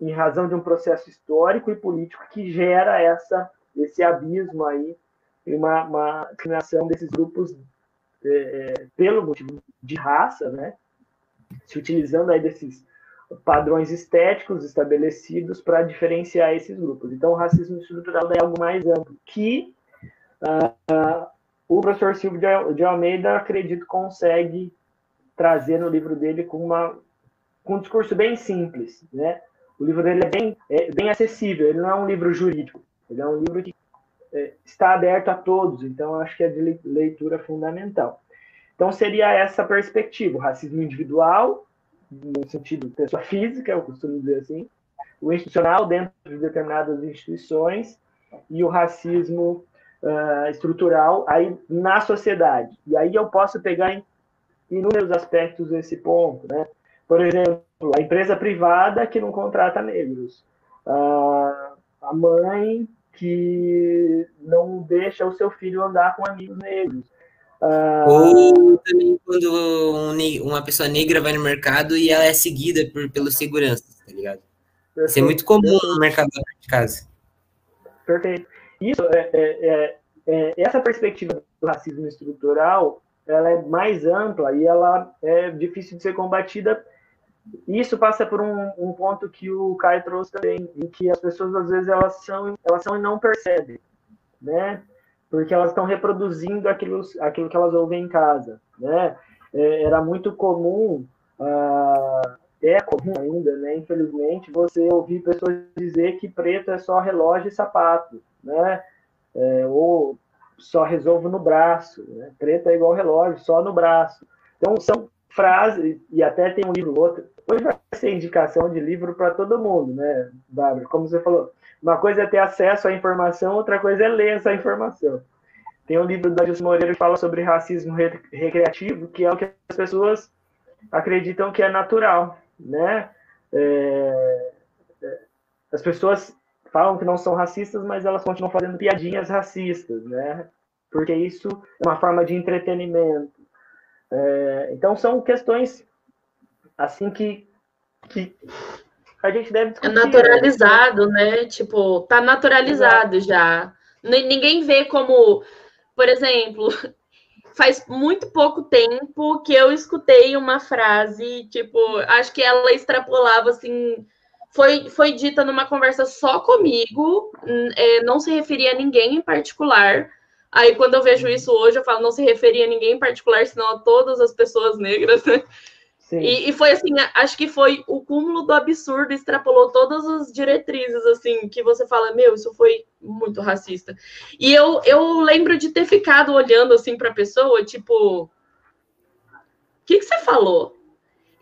em razão de um processo histórico e político que gera essa, esse abismo aí, uma, uma discriminação desses grupos é, é, pelo motivo de raça, né? Se utilizando aí desses padrões estéticos estabelecidos para diferenciar esses grupos. Então, o racismo estrutural é algo mais amplo, que uh, uh, o professor Silvio de Almeida, acredito, consegue trazer no livro dele com, uma, com um discurso bem simples, né? O livro dele é bem, é bem acessível, ele não é um livro jurídico, ele é um livro que é, está aberto a todos, então acho que é de leitura fundamental. Então seria essa perspectiva, o racismo individual, no sentido pessoa física, eu costumo dizer assim, o institucional dentro de determinadas instituições e o racismo uh, estrutural aí na sociedade. E aí eu posso pegar em inúmeros aspectos esse ponto, né? Por exemplo, a empresa privada que não contrata negros, a mãe que não deixa o seu filho andar com amigos negros. Ou também quando uma pessoa negra vai no mercado e ela é seguida por, pelos seguranças, tá ligado? Perfeito. Isso é muito comum no mercado de casa. Perfeito. Isso é, é, é, é, essa perspectiva do racismo estrutural, ela é mais ampla e ela é difícil de ser combatida isso passa por um, um, ponto que o Caio trouxe também, em que as pessoas às vezes elas são, elas são e não percebem, né? porque elas estão reproduzindo aquilo, aquilo que elas ouvem em casa, né? É, era muito comum, ah, é comum ainda, né? Infelizmente, você ouvir pessoas dizer que preto é só relógio e sapato, né? É, ou só resolvo no braço, né? preto é igual relógio, só no braço. Então, são frases, e até tem um livro outro, hoje vai ser indicação de livro para todo mundo, né, Bárbara? Como você falou, uma coisa é ter acesso à informação, outra coisa é ler essa informação. Tem um livro da Gilson Moreira que fala sobre racismo recreativo, que é o que as pessoas acreditam que é natural, né? É, é, as pessoas falam que não são racistas, mas elas continuam fazendo piadinhas racistas, né? Porque isso é uma forma de entretenimento. É, então são questões assim que, que a gente deve é discutir. É naturalizado, né? Tipo, tá naturalizado Exato. já. Ninguém vê como, por exemplo, faz muito pouco tempo que eu escutei uma frase, tipo, acho que ela extrapolava assim. Foi, foi dita numa conversa só comigo, é, não se referia a ninguém em particular. Aí, quando eu vejo isso hoje, eu falo, não se referia a ninguém em particular, senão a todas as pessoas negras, né? E, e, foi assim, acho que foi o cúmulo do absurdo, extrapolou todas as diretrizes, assim, que você fala, meu, isso foi muito racista. E eu, eu lembro de ter ficado olhando, assim, para a pessoa, tipo, o que, que você falou?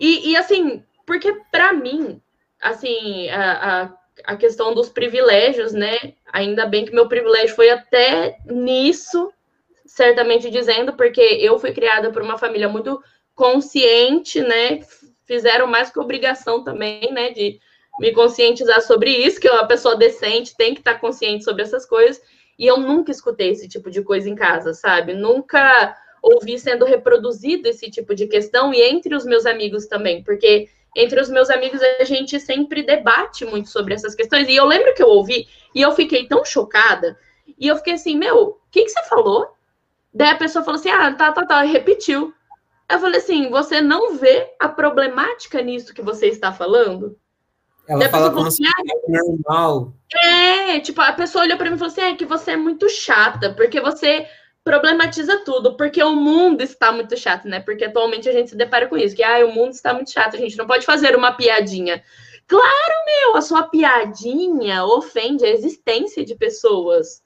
E, e assim, porque para mim, assim, a, a, a questão dos privilégios, né? Ainda bem que meu privilégio foi até nisso, certamente dizendo, porque eu fui criada por uma família muito consciente, né? Fizeram mais que obrigação também, né? De me conscientizar sobre isso, que uma pessoa decente tem que estar consciente sobre essas coisas. E eu nunca escutei esse tipo de coisa em casa, sabe? Nunca ouvi sendo reproduzido esse tipo de questão, e entre os meus amigos também, porque entre os meus amigos a gente sempre debate muito sobre essas questões. E eu lembro que eu ouvi e eu fiquei tão chocada, e eu fiquei assim, meu, o que, que você falou? Daí a pessoa falou assim: ah, tá, tá, tá, repetiu. Eu falei assim: você não vê a problemática nisso que você está falando? Ela fala como assim, se fosse normal. É, tipo, a pessoa olhou para mim e falou assim: é que você é muito chata, porque você problematiza tudo, porque o mundo está muito chato, né? Porque atualmente a gente se depara com isso, que ah, o mundo está muito chato, a gente não pode fazer uma piadinha. Claro, meu, a sua piadinha ofende a existência de pessoas.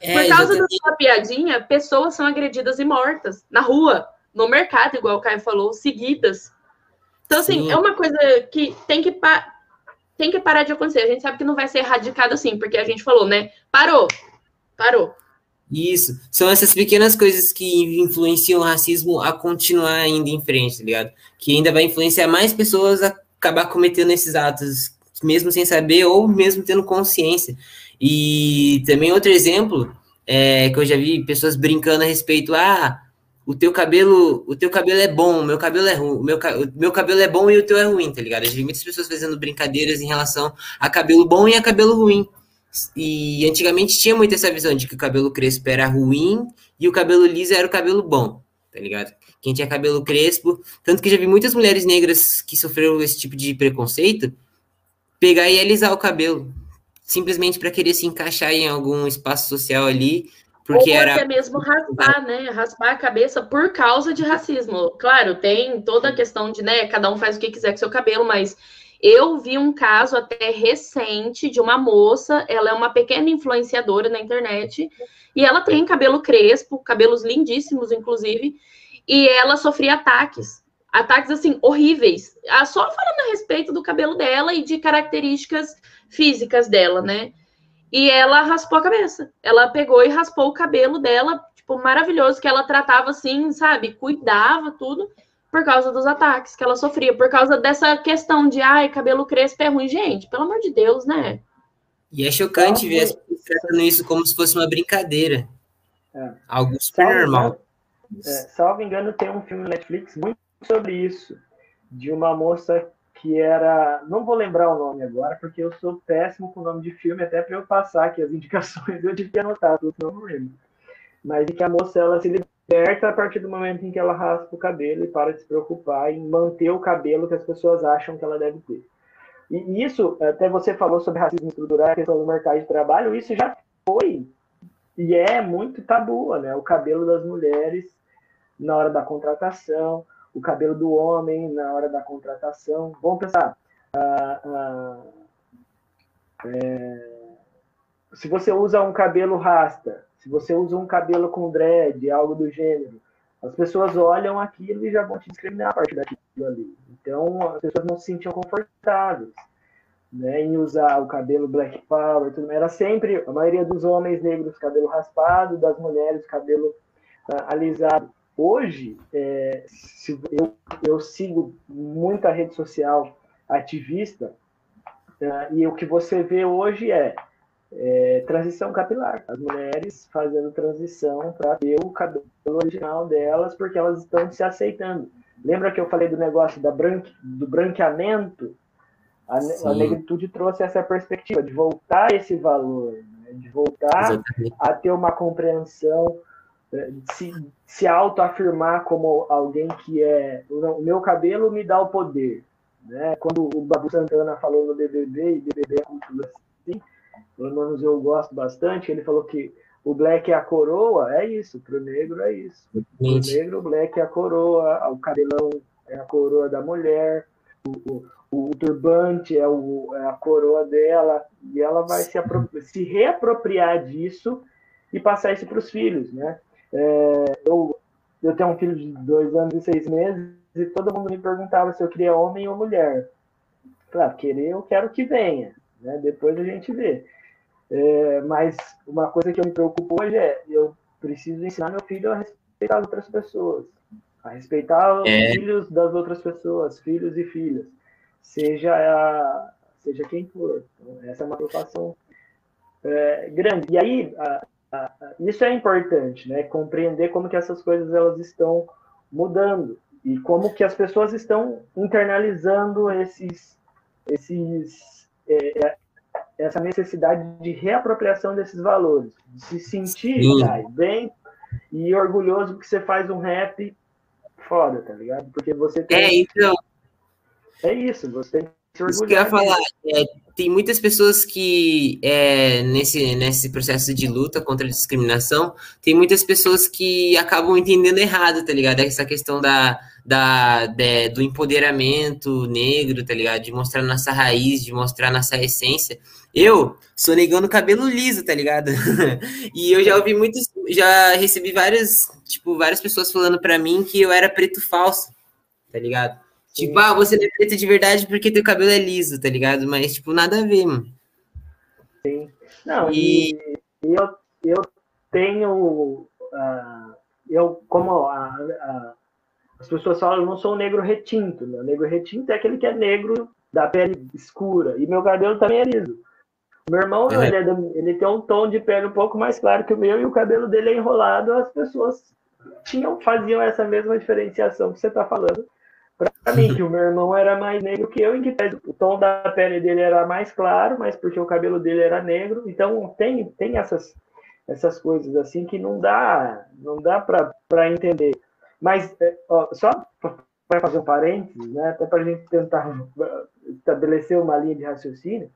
É, Por causa exatamente. da sua piadinha, pessoas são agredidas e mortas na rua no mercado, igual o Caio falou, seguidas. Então, assim, Sim. é uma coisa que tem que, tem que parar de acontecer. A gente sabe que não vai ser erradicado assim, porque a gente falou, né? Parou, parou. Isso. São essas pequenas coisas que influenciam o racismo a continuar ainda em frente, tá ligado? Que ainda vai influenciar mais pessoas a acabar cometendo esses atos, mesmo sem saber ou mesmo tendo consciência. E também outro exemplo é que eu já vi pessoas brincando a respeito, ah, o teu cabelo, o teu cabelo é bom, o meu cabelo é ruim, o meu, meu cabelo é bom e o teu é ruim, tá ligado? Eu vi muitas pessoas fazendo brincadeiras em relação a cabelo bom e a cabelo ruim. E antigamente tinha muito essa visão de que o cabelo crespo era ruim e o cabelo liso era o cabelo bom, tá ligado? Quem tinha cabelo crespo, tanto que já vi muitas mulheres negras que sofreram esse tipo de preconceito pegar e alisar o cabelo, simplesmente para querer se encaixar em algum espaço social ali porque Ou era... até mesmo raspar, né? Raspar a cabeça por causa de racismo. Claro, tem toda a questão de, né? Cada um faz o que quiser com seu cabelo, mas eu vi um caso até recente de uma moça, ela é uma pequena influenciadora na internet, e ela tem cabelo crespo, cabelos lindíssimos, inclusive, e ela sofria ataques. Ataques, assim, horríveis. Ah, só falando a respeito do cabelo dela e de características físicas dela, né? E ela raspou a cabeça. Ela pegou e raspou o cabelo dela, tipo, maravilhoso, que ela tratava assim, sabe? Cuidava tudo por causa dos ataques que ela sofria, por causa dessa questão de, ai, cabelo crespo é ruim. Gente, pelo amor de Deus, né? E é chocante ver as pessoas tratando isso como se fosse uma brincadeira. É. Algo super salvo normal. É, salvo engano, tem um filme Netflix muito sobre isso, de uma moça que era. Não vou lembrar o nome agora, porque eu sou péssimo com o nome de filme, até para eu passar aqui as indicações, eu que anotar, senão não lembro. Mas que a moça ela se liberta a partir do momento em que ela raspa o cabelo e para de se preocupar em manter o cabelo que as pessoas acham que ela deve ter. E isso, até você falou sobre racismo estrutural, questão do mercado de trabalho, isso já foi e é muito tabu, né? O cabelo das mulheres na hora da contratação, o cabelo do homem na hora da contratação. Vamos pensar. Ah, ah, é, se você usa um cabelo rasta, se você usa um cabelo com dread, algo do gênero, as pessoas olham aquilo e já vão te discriminar a partir daquilo ali. Então, as pessoas não se sentiam confortáveis né, em usar o cabelo black power. Tudo. Era sempre, a maioria dos homens negros, cabelo raspado, das mulheres, cabelo uh, alisado. Hoje, é, eu, eu sigo muita rede social ativista, uh, e o que você vê hoje é é, transição capilar. As mulheres fazendo transição para ter o cabelo original delas, porque elas estão se aceitando. Lembra que eu falei do negócio da branque, do branqueamento? A, a, negritude trouxe essa perspectiva de voltar esse valor, né? de voltar Exatamente. a ter uma compreensão, é, se, se autoafirmar como alguém que é. O meu cabelo me dá o poder. Né? Quando o Babu Santana falou no BBB, e BBB é cultura assim, pelo menos eu gosto bastante, ele falou que o black é a coroa, é isso, para o negro é isso. Para o negro, o black é a coroa, o cabelão é a coroa da mulher, o, o, o turbante é, o, é, a coroa dela, e ela vai se, se, reapropriar disso e passar isso para os filhos, né? É, eu, eu tenho um filho de dois anos e seis meses, e todo mundo me perguntava se eu queria homem ou mulher. Claro, querer eu quero que venha, né? Depois a gente vê. É, mas uma coisa que eu me preocupo hoje é eu preciso ensinar meu filho a respeitar as outras pessoas, a respeitar os é. filhos das outras pessoas, filhos e filhas, seja a, seja quem for. Então, essa é uma preocupação é, grande. E aí a, isso é importante, né? Compreender como que essas coisas elas estão mudando e como que as pessoas estão internalizando esses esses é, essa necessidade de reapropriação desses valores, de se sentir cara, bem e orgulhoso porque você faz um rap foda, tá ligado? Porque você tem. É, então. É isso, você Isso que eu ia falar. É, tem muitas pessoas que, é, nesse, nesse processo de luta contra a discriminação, tem muitas pessoas que acabam entendendo errado, tá ligado? Essa questão da, da, de, do empoderamento negro, tá ligado? De mostrar nossa raiz, de mostrar nossa essência. Eu sou negando cabelo liso, tá ligado? e eu já ouvi muitos, já recebi várias, tipo, várias pessoas falando para mim que eu era preto falso, tá ligado? Tipo, ah, você não é preto de verdade porque teu cabelo é liso, tá ligado? Mas, tipo, nada a ver, mano. Sim. Não, e, e eu, eu tenho. Uh, eu, como a, a, as pessoas falam, eu não sou um negro retinto. O negro retinto é aquele que é negro da pele escura. E meu cabelo também é liso. Meu irmão, é. ele, é ele, tem um tom de pele um pouco mais claro que o meu e o cabelo dele é enrolado. As pessoas tinham, faziam essa mesma diferenciação que você está falando. Para mim, que o meu irmão era mais negro que eu, em que o tom da pele dele era mais claro, mas porque o cabelo dele era negro. Então, tem, tem essas, essas coisas assim que não dá, não dá para entender. Mas, é, ó, só para fazer um parênteses, né, até para a gente tentar estabelecer uma linha de raciocínio,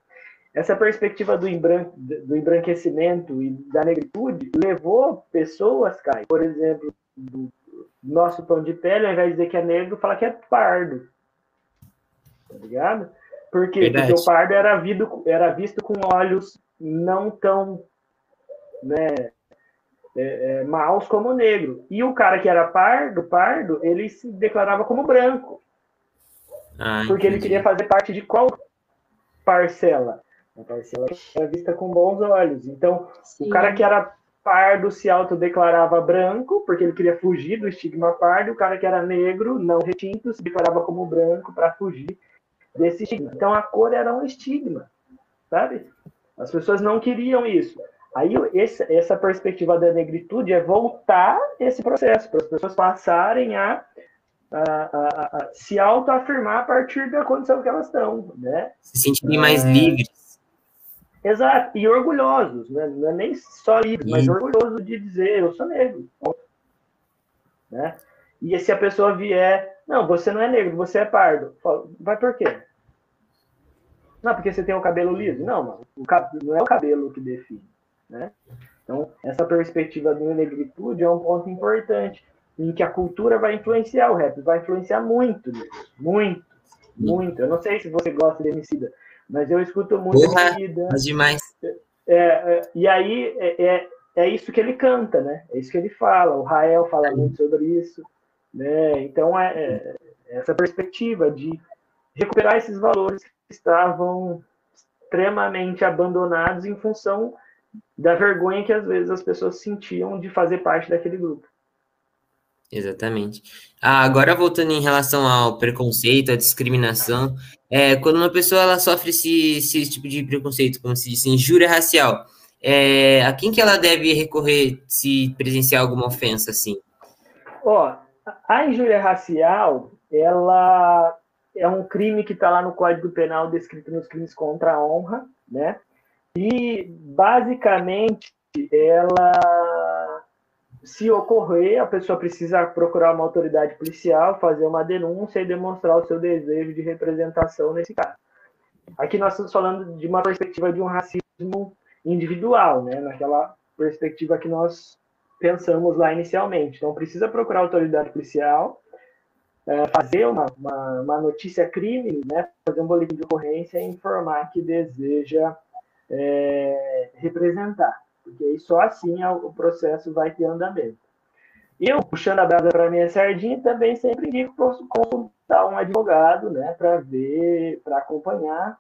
essa perspectiva do, embran do embranquecimento e da negritude levou pessoas, Kai, por exemplo, do nosso tom de pele, ao invés de dizer que é negro, fala que é pardo. Tá ligado? Porque, porque o pardo era, visto, era visto com olhos não tão né, é, é, maus como o negro. E o cara que era pardo, pardo, ele se declarava como branco. Ah, porque entendi. ele queria fazer parte de qual parcela? A parcela era vista com bons olhos. Então, Sim. o cara que era pardo se autodeclarava branco, porque ele queria fugir do estigma pardo. O cara que era negro, não retinto, se declarava como branco para fugir desse estigma. Então, a cor era um estigma, sabe? As pessoas não queriam isso. Aí, essa perspectiva da negritude é voltar esse processo, para as pessoas passarem a a, a, a, se autoafirmar a partir da condição que elas estão, né? Se sentirem mais livres. Exato, e orgulhosos, né? não é nem só livre, mas orgulhoso de dizer eu sou negro. Né? E se a pessoa vier, não, você não é negro, você é pardo, vai por quê? Não, porque você tem o cabelo liso. Não, mano, o não é o cabelo que define. né? Então, essa perspectiva do negritude é um ponto importante, em que a cultura vai influenciar o rap, vai influenciar muito, muito, muito. Eu não sei se você gosta de Emicida, mas eu escuto muito Porra, Emicida. Mas demais. É, é, e aí é, é, é, isso que ele canta, né? É isso que ele fala. O Rael fala muito sobre isso, né? Então é, é essa perspectiva de recuperar esses valores que estavam extremamente abandonados em função da vergonha que às vezes as pessoas sentiam de fazer parte daquele grupo. Exatamente. Ah, agora voltando em relação ao preconceito, à discriminação, é, quando uma pessoa ela sofre esse, esse tipo de preconceito, como se diz, injúria racial, é, a quem que ela deve recorrer se presenciar alguma ofensa assim? Ó, a injúria racial, ela é um crime que está lá no Código Penal descrito nos crimes contra a honra, né? E basicamente ela se ocorrer, a pessoa precisa procurar uma autoridade policial, fazer uma denúncia e demonstrar o seu desejo de representação nesse caso. Aqui nós estamos falando de uma perspectiva de um racismo individual, né? Naquela perspectiva que nós pensamos lá inicialmente. Então precisa procurar autoridade policial, é, fazer uma, uma, uma, notícia crime, né? Fazer um boletim de ocorrência e informar que deseja é, representar, porque só assim o processo vai ter andamento. Eu, puxando a brasa para minha sardinha, também sempre indico consultar um advogado, né, para ver, para acompanhar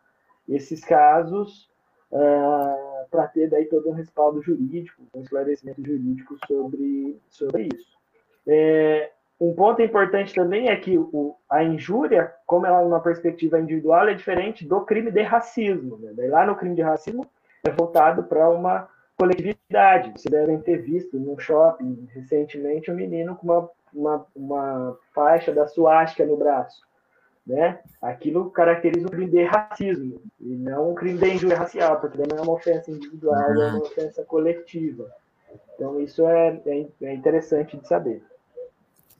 esses casos, uh, ah, para ter daí todo um respaldo jurídico, um esclarecimento jurídico sobre, sobre isso. É, um ponto importante também é que o, a injúria, como ela é uma perspectiva individual, é diferente do crime de racismo. Né? Daí, lá no crime de racismo é voltado para uma coletividade. Vocês devem ter visto no shopping recentemente um menino com uma, uma, uma faixa da suástica no braço. Né? Aquilo caracteriza um crime de racismo e não um crime de injúria racial, porque não é uma ofensa individual, uhum. é uma ofensa coletiva. Então, isso é, é, é interessante de saber.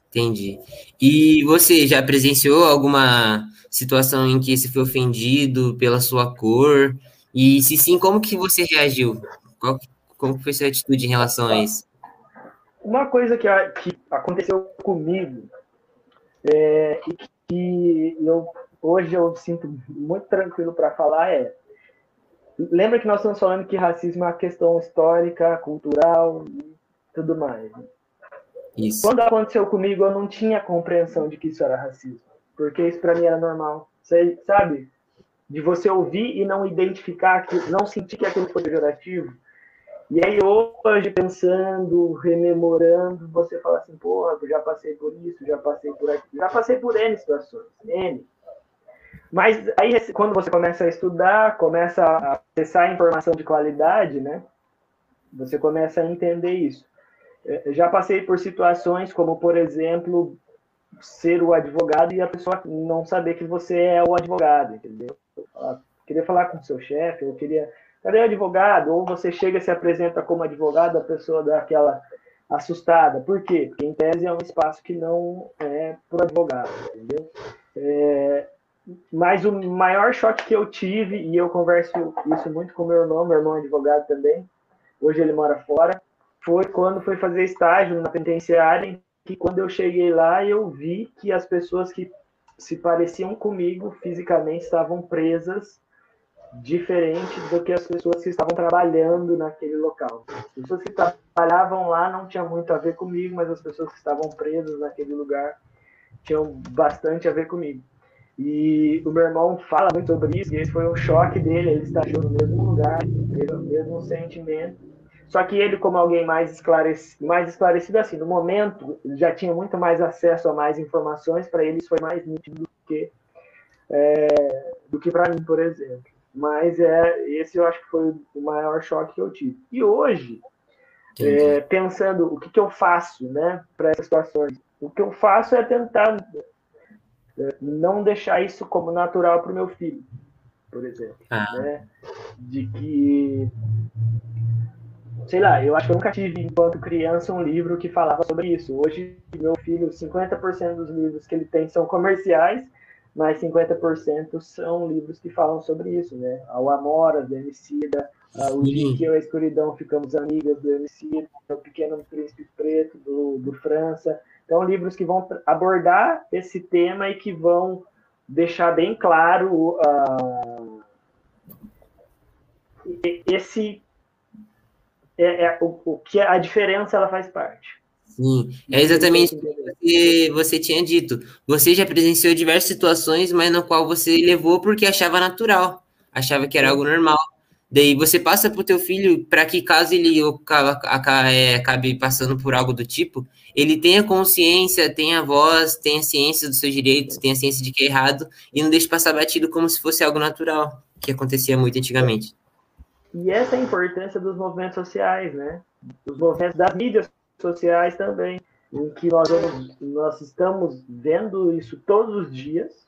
Entendi. E você já presenciou alguma situação em que você foi ofendido pela sua cor? E se sim, como que você reagiu? Qual, como foi sua atitude em relação a isso? Uma coisa que, que aconteceu comigo é, e que eu, hoje eu sinto muito tranquilo para falar é lembra que nós estamos falando que racismo é uma questão histórica, cultural e tudo mais. Né? Isso. Quando aconteceu comigo, eu não tinha compreensão de que isso era racismo, porque isso para mim era normal. Você sabe? De você ouvir e não identificar, que, não sentir que aquilo foi pejorativo. E aí hoje, pensando, rememorando, você fala assim, porra, já passei por isso, já passei por aquilo, já passei por N situações, N. Mas aí, quando você começa a estudar, começa a acessar informação de qualidade, né? Você começa a entender isso. É, já passei por situações como, por exemplo, ser o advogado e a pessoa não saber que você é o advogado, entendeu? queria falar com o seu chefe, eu queria. Cadê o advogado? Ou você chega e se apresenta como advogado, a pessoa dá aquela assustada. Por quê? Porque em tese é um espaço que não é para advogado, entendeu? É, mas o maior choque que eu tive, e eu converso isso muito com meu irmão, meu irmão é advogado também, hoje ele mora fora, foi quando foi fazer estágio na penitenciária, que quando eu cheguei lá, eu vi que as pessoas que se pareciam comigo fisicamente estavam presas diferente do que as pessoas que estavam trabalhando naquele local. As pessoas que trabalhavam lá não tinham muito a ver comigo, mas as pessoas que estavam presas naquele lugar tinham bastante a ver comigo. E o meu irmão fala muito sobre isso, e esse foi um choque dele, ele estagiou no mesmo lugar, teve o mesmo sentimento, só que ele, como alguém mais esclarecido, mais esclarecido assim, no momento, já tinha muito mais acesso a mais informações, para ele isso foi mais nítido do que, é, do que para mim, por exemplo. Mas é, esse eu acho que foi o maior choque que eu tive. E hoje, é, pensando o que, que eu faço né, para essas situações, o que eu faço é tentar é, não deixar isso como natural para o meu filho, por exemplo. Ah. Né? De que sei lá, eu acho que eu nunca tive, enquanto criança, um livro que falava sobre isso. Hoje, meu filho, 50% dos livros que ele tem são comerciais, mas 50% são livros que falam sobre isso, né? O Amora, do Emicida, o dia que eu e a escuridão ficamos amigas do MC, o Pequeno Príncipe Preto, do, do França. Então, livros que vão abordar esse tema e que vão deixar bem claro uh, esse é, é o, o, que a diferença ela faz parte. Sim, é exatamente o que você tinha dito. Você já presenciou diversas situações, mas no qual você levou porque achava natural, achava que era algo normal. Daí você passa para o teu filho para que caso ele é, acabe passando por algo do tipo, ele tenha consciência, tenha voz, tenha ciência dos seus direitos, tenha ciência de que é errado e não deixe passar batido como se fosse algo natural, que acontecia muito antigamente. E essa é a importância dos movimentos sociais, né? Os movimentos das mídias sociais também, em que nós, vamos, nós estamos vendo isso todos os dias.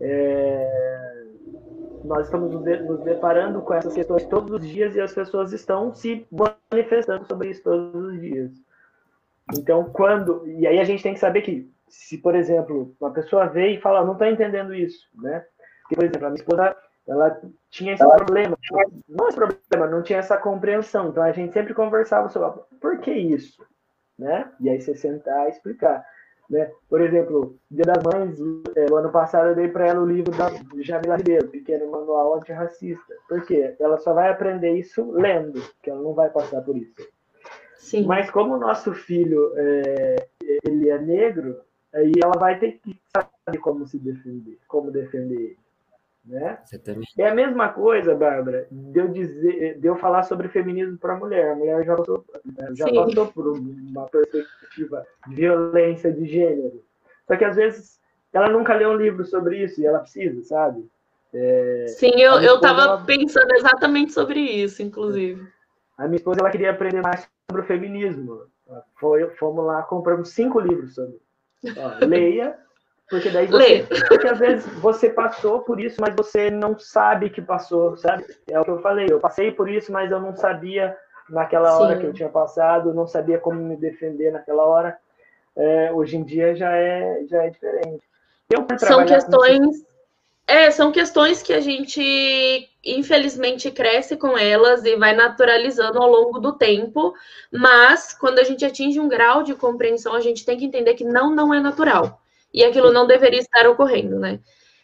É, nós estamos nos deparando com essas questões todos os dias e as pessoas estão se manifestando sobre isso todos os dias. Então, quando. E aí a gente tem que saber que, se, por exemplo, uma pessoa vê e fala, não está entendendo isso, né? Porque, por exemplo, a minha esposa ela tinha esse ela problema, não esse problema, não tinha essa compreensão. Então a gente sempre conversava sobre por que isso, né? E aí você sentar e explicar. Né? Por exemplo, Dia das Mães, é, o ano passado eu dei para ela o livro da Jamila Ribeiro, Pequeno Manual Antirracista. Por quê? Ela só vai aprender isso lendo, que ela não vai passar por isso. Sim. Mas como o nosso filho é, ele é negro, aí ela vai ter que saber como se defender, como defender ele. Né? É a mesma coisa, Bárbara, de eu, dizer, de eu falar sobre feminismo para a mulher. A mulher já passou, já passou por uma perspectiva de violência de gênero. Só que às vezes ela nunca leu um livro sobre isso e ela precisa, sabe? É, Sim, eu, eu tava ela... pensando exatamente sobre isso, inclusive. A minha esposa ela queria aprender mais sobre o feminismo. Foi, fomos lá, compramos cinco livros sobre. Ó, leia porque daí você. Porque às vezes você passou por isso, mas você não sabe que passou, sabe? É o que eu falei. Eu passei por isso, mas eu não sabia naquela Sim. hora que eu tinha passado, não sabia como me defender naquela hora. É, hoje em dia já é, já é diferente. São questões. É, são questões que a gente, infelizmente, cresce com elas e vai naturalizando ao longo do tempo, mas quando a gente atinge um grau de compreensão, a gente tem que entender que não, não é natural e aquilo não deveria estar ocorrendo, né?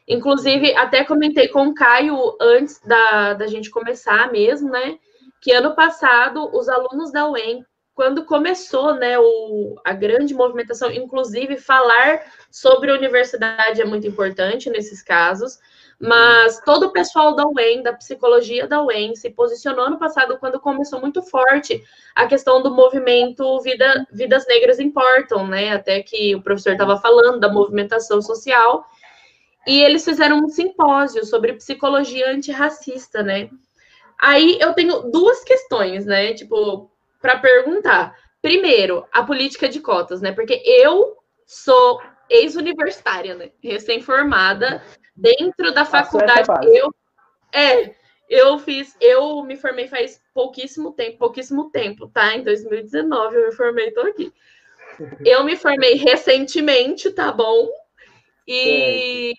Inclusive, até comentei com o Caio antes da, da gente começar mesmo, né? Que ano passado, os alunos da UEM, quando começou né, o, a grande movimentação, inclusive falar sobre a universidade é muito importante nesses casos, mas todo o pessoal da UEM, da psicologia da UEM, se posicionou no passado quando começou muito forte a questão do movimento Vida, Vidas Negras Importam, né? Até que o professor estava falando da movimentação social. E eles fizeram um simpósio sobre psicologia antirracista, né? Aí eu tenho duas questões, né? Tipo, para perguntar. Primeiro, a política de cotas, né? Porque eu sou ex-universitária, né? Recém-formada, dentro da faculdade. Eu, é, eu fiz, eu me formei faz pouquíssimo tempo, pouquíssimo tempo, tá? Em 2019 eu me formei, tô aqui. Eu me formei recentemente, tá bom? E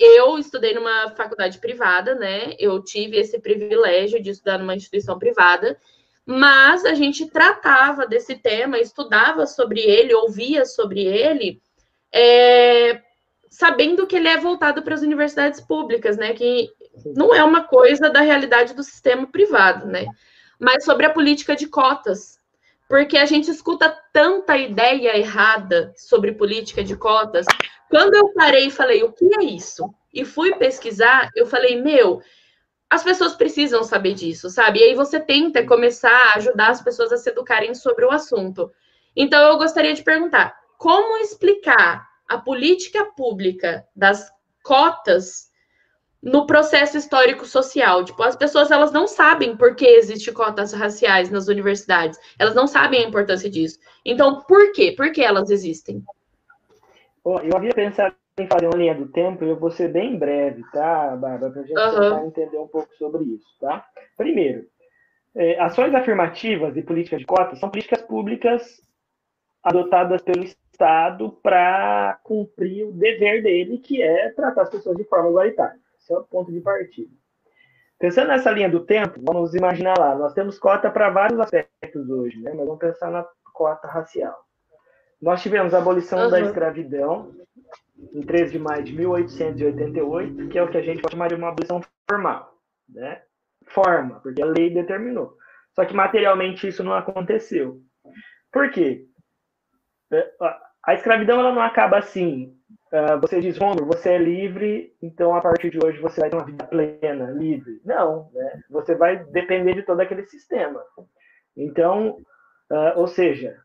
é. eu estudei numa faculdade privada, né? Eu tive esse privilégio de estudar numa instituição privada, mas a gente tratava desse tema, estudava sobre ele, ouvia sobre ele, é, sabendo que ele é voltado para as universidades públicas, né? Que não é uma coisa da realidade do sistema privado, né? Mas sobre a política de cotas, porque a gente escuta tanta ideia errada sobre política de cotas. Quando eu parei e falei, o que é isso? E fui pesquisar, eu falei, meu, as pessoas precisam saber disso, sabe? E aí você tenta começar a ajudar as pessoas a se educarem sobre o assunto. Então eu gostaria de perguntar, como explicar a política pública das cotas no processo histórico social. Tipo, as pessoas elas não sabem por que existem cotas raciais nas universidades. Elas não sabem a importância disso. Então, por quê? Por que elas existem? eu havia pensado em fazer uma linha do tempo, e eu vou ser bem breve, tá, Bárbara, para a gente uhum. entender um pouco sobre isso, tá? Primeiro, é, ações afirmativas e políticas de cotas são políticas públicas adotadas pelo Estado para cumprir o dever dele, que é tratar as pessoas de forma igualitária. Esse é o ponto de partida. Pensando nessa linha do tempo, vamos imaginar lá, nós temos cota para vários aspectos hoje, né? Mas vamos pensar na cota racial. Nós tivemos a abolição uhum. da escravidão em 13 de maio de 1888, que é o que a gente pode chamar de uma abolição formal, né? Forma, porque a lei determinou. Só que materialmente isso não aconteceu. Por quê? A escravidão ela não acaba assim. Uh, você diz, Romulo, você é livre, então a partir de hoje você vai ter uma vida plena, livre. Não, né? Você vai depender de todo aquele sistema. Então, uh, ou seja,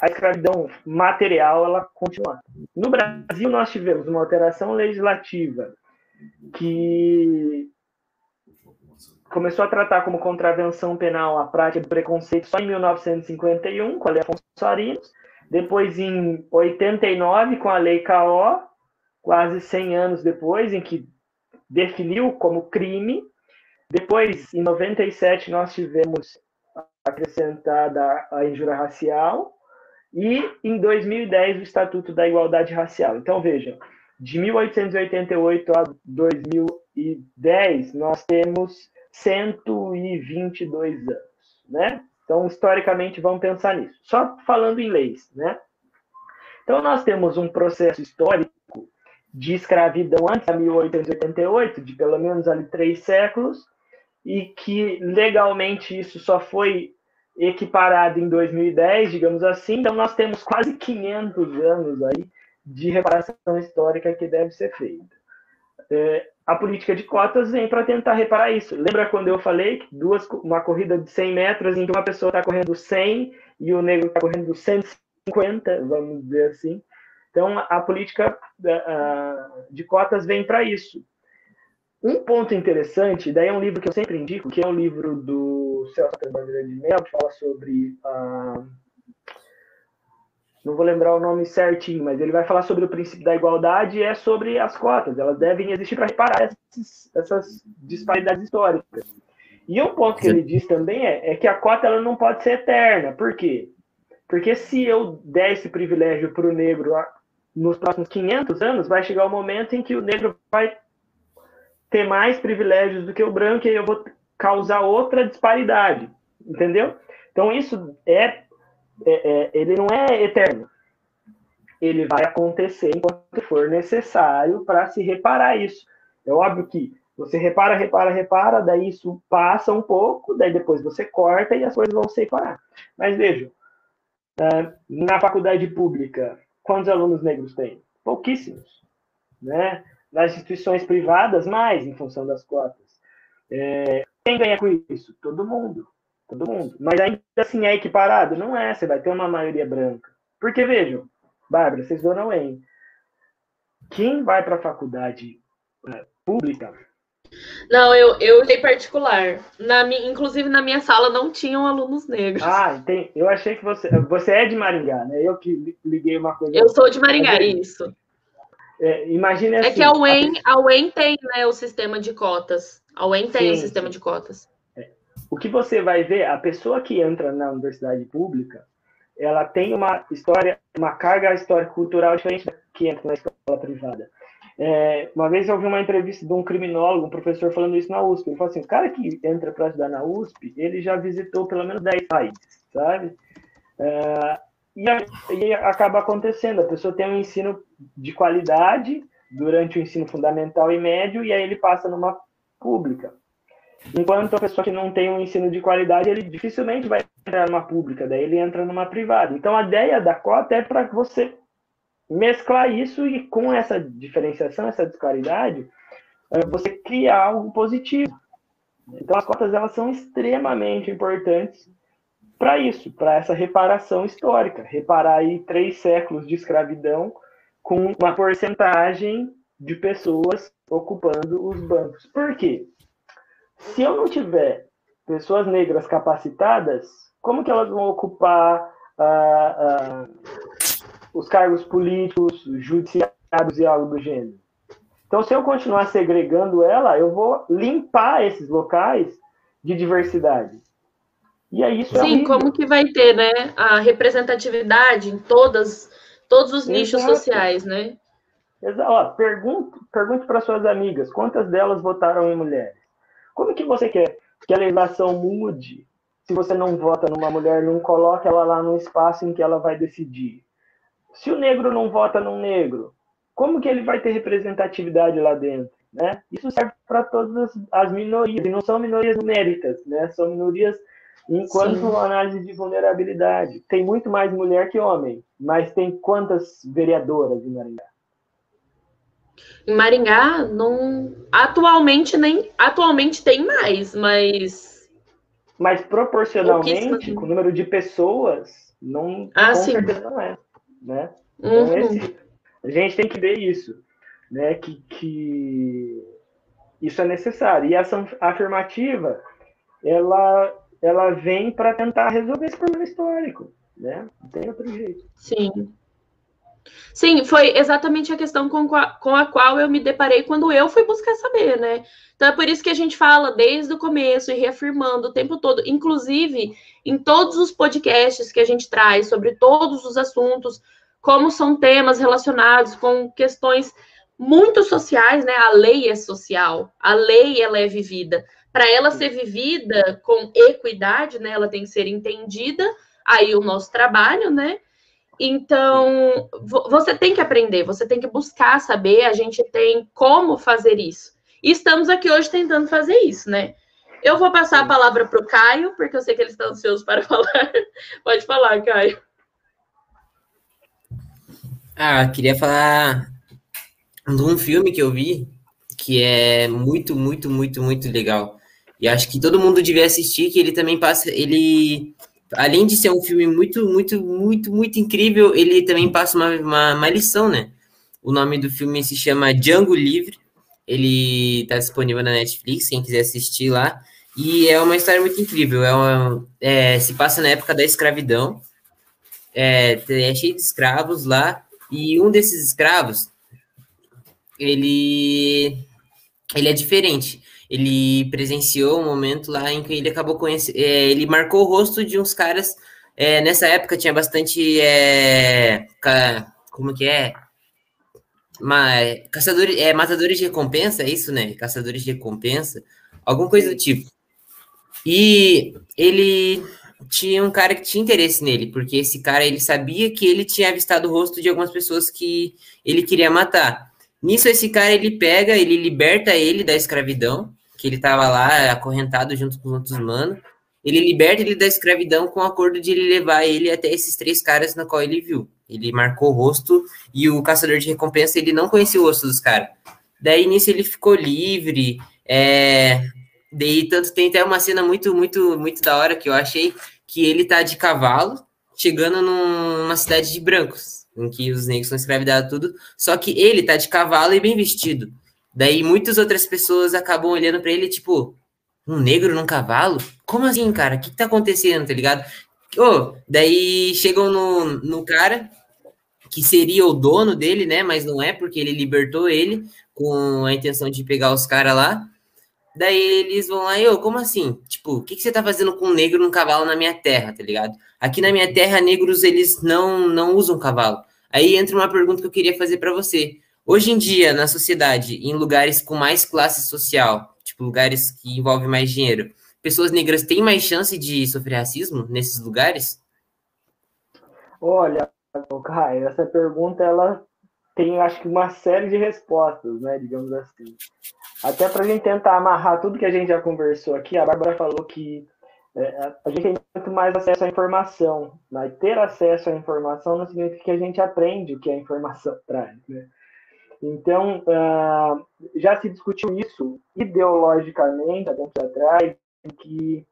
a escravidão material ela continua. No Brasil nós tivemos uma alteração legislativa que começou a tratar como contravenção penal a prática do preconceito só em 1951, com a Lei Afonso Arinos, depois em 89 com a Lei KO, quase 100 anos depois, em que definiu como crime. Depois, em 97, nós tivemos acrescentada a injúria racial, e em 2010 o Estatuto da Igualdade Racial. Então vejam, de 1888 a 2010 nós temos 122 anos, né? Então historicamente vamos pensar nisso. Só falando em leis, né? Então nós temos um processo histórico de escravidão antes de 1888, de pelo menos ali três séculos, e que legalmente isso só foi equiparado em 2010, digamos assim. Então, nós temos quase 500 anos aí de reparação histórica que deve ser feita. É, a política de cotas vem para tentar reparar isso. Lembra quando eu falei que duas, uma corrida de 100 metros em que uma pessoa está correndo 100 e o negro está correndo 150, vamos dizer assim. Então, a política de cotas vem para isso. Um ponto interessante, daí é um livro que eu sempre indico, que é um livro do Celso Bandeira de Mel, que fala sobre. Ah, não vou lembrar o nome certinho, mas ele vai falar sobre o princípio da igualdade e é sobre as cotas. Elas devem existir para reparar essas, essas, disparidades históricas. E um ponto que ele diz também é, é que a cota ela não pode ser eterna. Por quê? Porque se eu der esse privilégio para o negro nos próximos 500 anos, vai chegar o um momento em que o negro vai ter mais privilégios do que o branco e eu vou causar outra disparidade, entendeu? Então isso é, é, é, ele não é eterno. Ele vai acontecer enquanto for necessário para se reparar isso. É óbvio que você repara, repara, repara, daí isso passa um pouco, daí depois você corta e as coisas vão se reparar. Mas vejam, na faculdade pública, quantos alunos negros tem? Pouquíssimos, né? nas instituições privadas, mais em função das cotas. É, quem ganha com isso? Todo mundo. Todo mundo. Mas ainda assim é equiparado? Não é, você vai ter uma maioria branca. Porque, vejam, Bárbara, vocês não hein? Quem vai para a faculdade é, pública não, eu, eu usei particular. Na, inclusive, na minha sala não tinham alunos negros. Ah, tem, eu achei que você. Você é de Maringá, né? Eu que liguei uma coisa. Eu sou de Maringá, isso. É, imagine assim, É que a UEM, a UEM tem né, o sistema de cotas. A UEM tem sim, o sistema sim. de cotas. O que você vai ver, a pessoa que entra na universidade pública, ela tem uma história, uma carga histórico-cultural diferente da que entra na escola privada. É, uma vez eu ouvi uma entrevista de um criminólogo, um professor falando isso na USP. Ele falou assim: o cara que entra para estudar na USP, ele já visitou pelo menos 10 países, sabe? É, e, e acaba acontecendo, a pessoa tem um ensino de qualidade durante o ensino fundamental e médio, e aí ele passa numa pública. Enquanto a pessoa que não tem um ensino de qualidade, ele dificilmente vai entrar numa pública, daí ele entra numa privada. Então a ideia da cota é para você mesclar isso e com essa diferenciação, essa disparidade, é, você criar algo positivo. Então as cotas elas são extremamente importantes para isso, para essa reparação histórica, reparar aí três séculos de escravidão com uma porcentagem de pessoas ocupando os bancos. Por quê? Se eu não tiver pessoas negras capacitadas, como que elas vão ocupar ah, ah, os cargos políticos, judiciários e algo do gênero? Então, se eu continuar segregando ela, eu vou limpar esses locais de diversidade. E é isso. Sim, como que vai ter, né, a representatividade em todas, todos os nichos sociais, né? Ó, pergunte, pergunte para suas amigas quantas delas votaram em mulheres. Como que você quer que a legislação mude se você não vota numa mulher, não coloca ela lá no espaço em que ela vai decidir? Se o negro não vota num negro, como que ele vai ter representatividade lá dentro? Né? Isso serve para todas as minorias, e não são minorias numéricas, né? são minorias enquanto Sim. análise de vulnerabilidade. Tem muito mais mulher que homem, mas tem quantas vereadoras em Maringá? Em Maringá, não. Atualmente nem. Atualmente tem mais, mas. Mas proporcionalmente, com o número de pessoas, não ah, com sim. certeza não é. Né? Então, uhum. esse, a gente tem que ver isso, né? Que, que isso é necessário. E essa afirmativa, ela, ela vem para tentar resolver esse problema histórico, né? Não tem outro jeito. Sim. Sim, foi exatamente a questão com com a qual eu me deparei quando eu fui buscar saber, né? Então é por isso que a gente fala desde o começo e reafirmando o tempo todo, inclusive em todos os podcasts que a gente traz sobre todos os assuntos, como são temas relacionados com questões muito sociais, né? A lei é social, a lei ela é vivida. Para ela ser vivida com equidade, né? Ela tem que ser entendida. Aí o nosso trabalho, né? Então, você tem que aprender, você tem que buscar saber, a gente tem como fazer isso. E estamos aqui hoje tentando fazer isso, né? Eu vou passar a palavra para o Caio, porque eu sei que ele está ansioso para falar. Pode falar, Caio. Ah, queria falar de um filme que eu vi que é muito, muito, muito, muito legal. E acho que todo mundo devia assistir, que ele também passa, ele além de ser um filme muito, muito, muito, muito incrível, ele também passa uma, uma, uma lição, né? O nome do filme se chama Django Livre. Ele está disponível na Netflix, quem quiser assistir lá. E é uma história muito incrível. É, uma, é se passa na época da escravidão. É, é cheio de escravos lá. E um desses escravos, ele, ele é diferente ele presenciou um momento lá em que ele acabou conhecendo, é, ele marcou o rosto de uns caras, é, nessa época tinha bastante, é, ca, como que é? Ma, caçadores, é, matadores de recompensa, é isso, né? Caçadores de recompensa, alguma coisa do tipo. E ele tinha um cara que tinha interesse nele, porque esse cara, ele sabia que ele tinha avistado o rosto de algumas pessoas que ele queria matar. Nisso, esse cara, ele pega, ele liberta ele da escravidão, que ele tava lá acorrentado junto com os outros manos. Ele liberta ele da escravidão com o acordo de ele levar ele até esses três caras na qual ele viu. Ele marcou o rosto e o caçador de recompensa, ele não conhecia o rosto dos caras. Daí, nisso, ele ficou livre. É... Daí, tanto tem até uma cena muito, muito, muito da hora que eu achei que ele tá de cavalo, chegando numa cidade de brancos, em que os negros são escravizados tudo, só que ele tá de cavalo e bem vestido. Daí muitas outras pessoas acabam olhando para ele, tipo, um negro num cavalo? Como assim, cara? O que, que tá acontecendo, tá ligado? Oh, daí chegam no, no cara que seria o dono dele, né? Mas não é, porque ele libertou ele com a intenção de pegar os caras lá. Daí eles vão lá e, oh, como assim? Tipo, o que, que você tá fazendo com um negro num cavalo na minha terra, tá ligado? Aqui na minha terra, negros, eles não, não usam cavalo. Aí entra uma pergunta que eu queria fazer para você. Hoje em dia, na sociedade, em lugares com mais classe social, tipo lugares que envolvem mais dinheiro, pessoas negras têm mais chance de sofrer racismo nesses lugares? Olha, Caio, essa pergunta ela tem, acho que, uma série de respostas, né, digamos assim. Até para a gente tentar amarrar tudo que a gente já conversou aqui, a Bárbara falou que é, a gente tem muito mais acesso à informação, mas ter acesso à informação não significa que a gente aprende o que a informação traz, né? Então, uh, já se discutiu isso ideologicamente há tempos atrás, que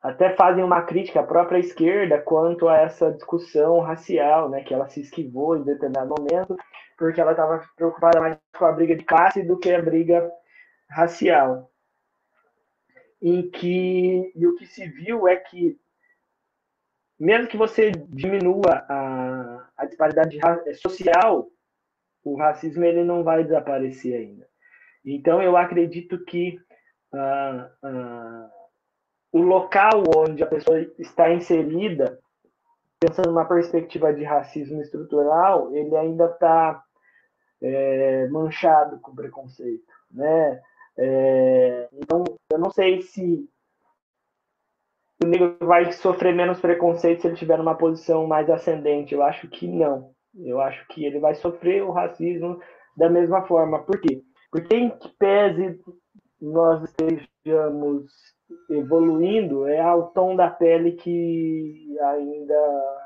até fazem uma crítica à própria esquerda quanto a essa discussão racial, né, que ela se esquivou em determinado momento, porque ela estava preocupada mais com a briga de classe do que a briga racial. Em que e o que se viu é que mesmo que você diminua a, a disparidade é, social, o racismo ele não vai desaparecer ainda. Então, eu acredito que ah, ah, o local onde a pessoa está inserida pensando numa perspectiva de racismo estrutural, ele ainda está é, manchado com preconceito, né? É, então, eu não sei se o negro vai sofrer menos preconceito se ele estiver numa posição mais ascendente. Eu acho que não. Eu acho que ele vai sofrer o racismo da mesma forma. Por quê? Porque em que pese nós estejamos evoluindo, é o tom da pele que ainda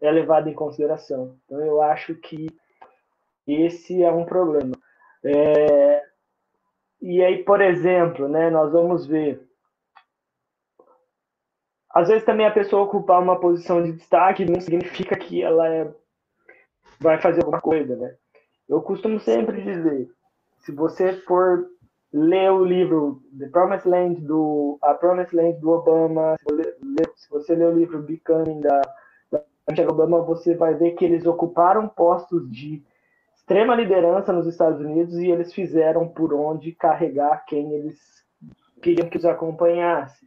é levado em consideração. Então, eu acho que esse é um problema. É... E aí, por exemplo, né, nós vamos ver. Às vezes também a pessoa ocupar uma posição de destaque não significa que ela é... vai fazer alguma coisa, né? Eu costumo sempre dizer, se você for ler o livro The Promised Land do A Promised Land do Obama, se você ler o livro Becoming da, da Michelle Obama, você vai ver que eles ocuparam postos de extrema liderança nos Estados Unidos e eles fizeram por onde carregar quem eles queriam que os acompanhasse.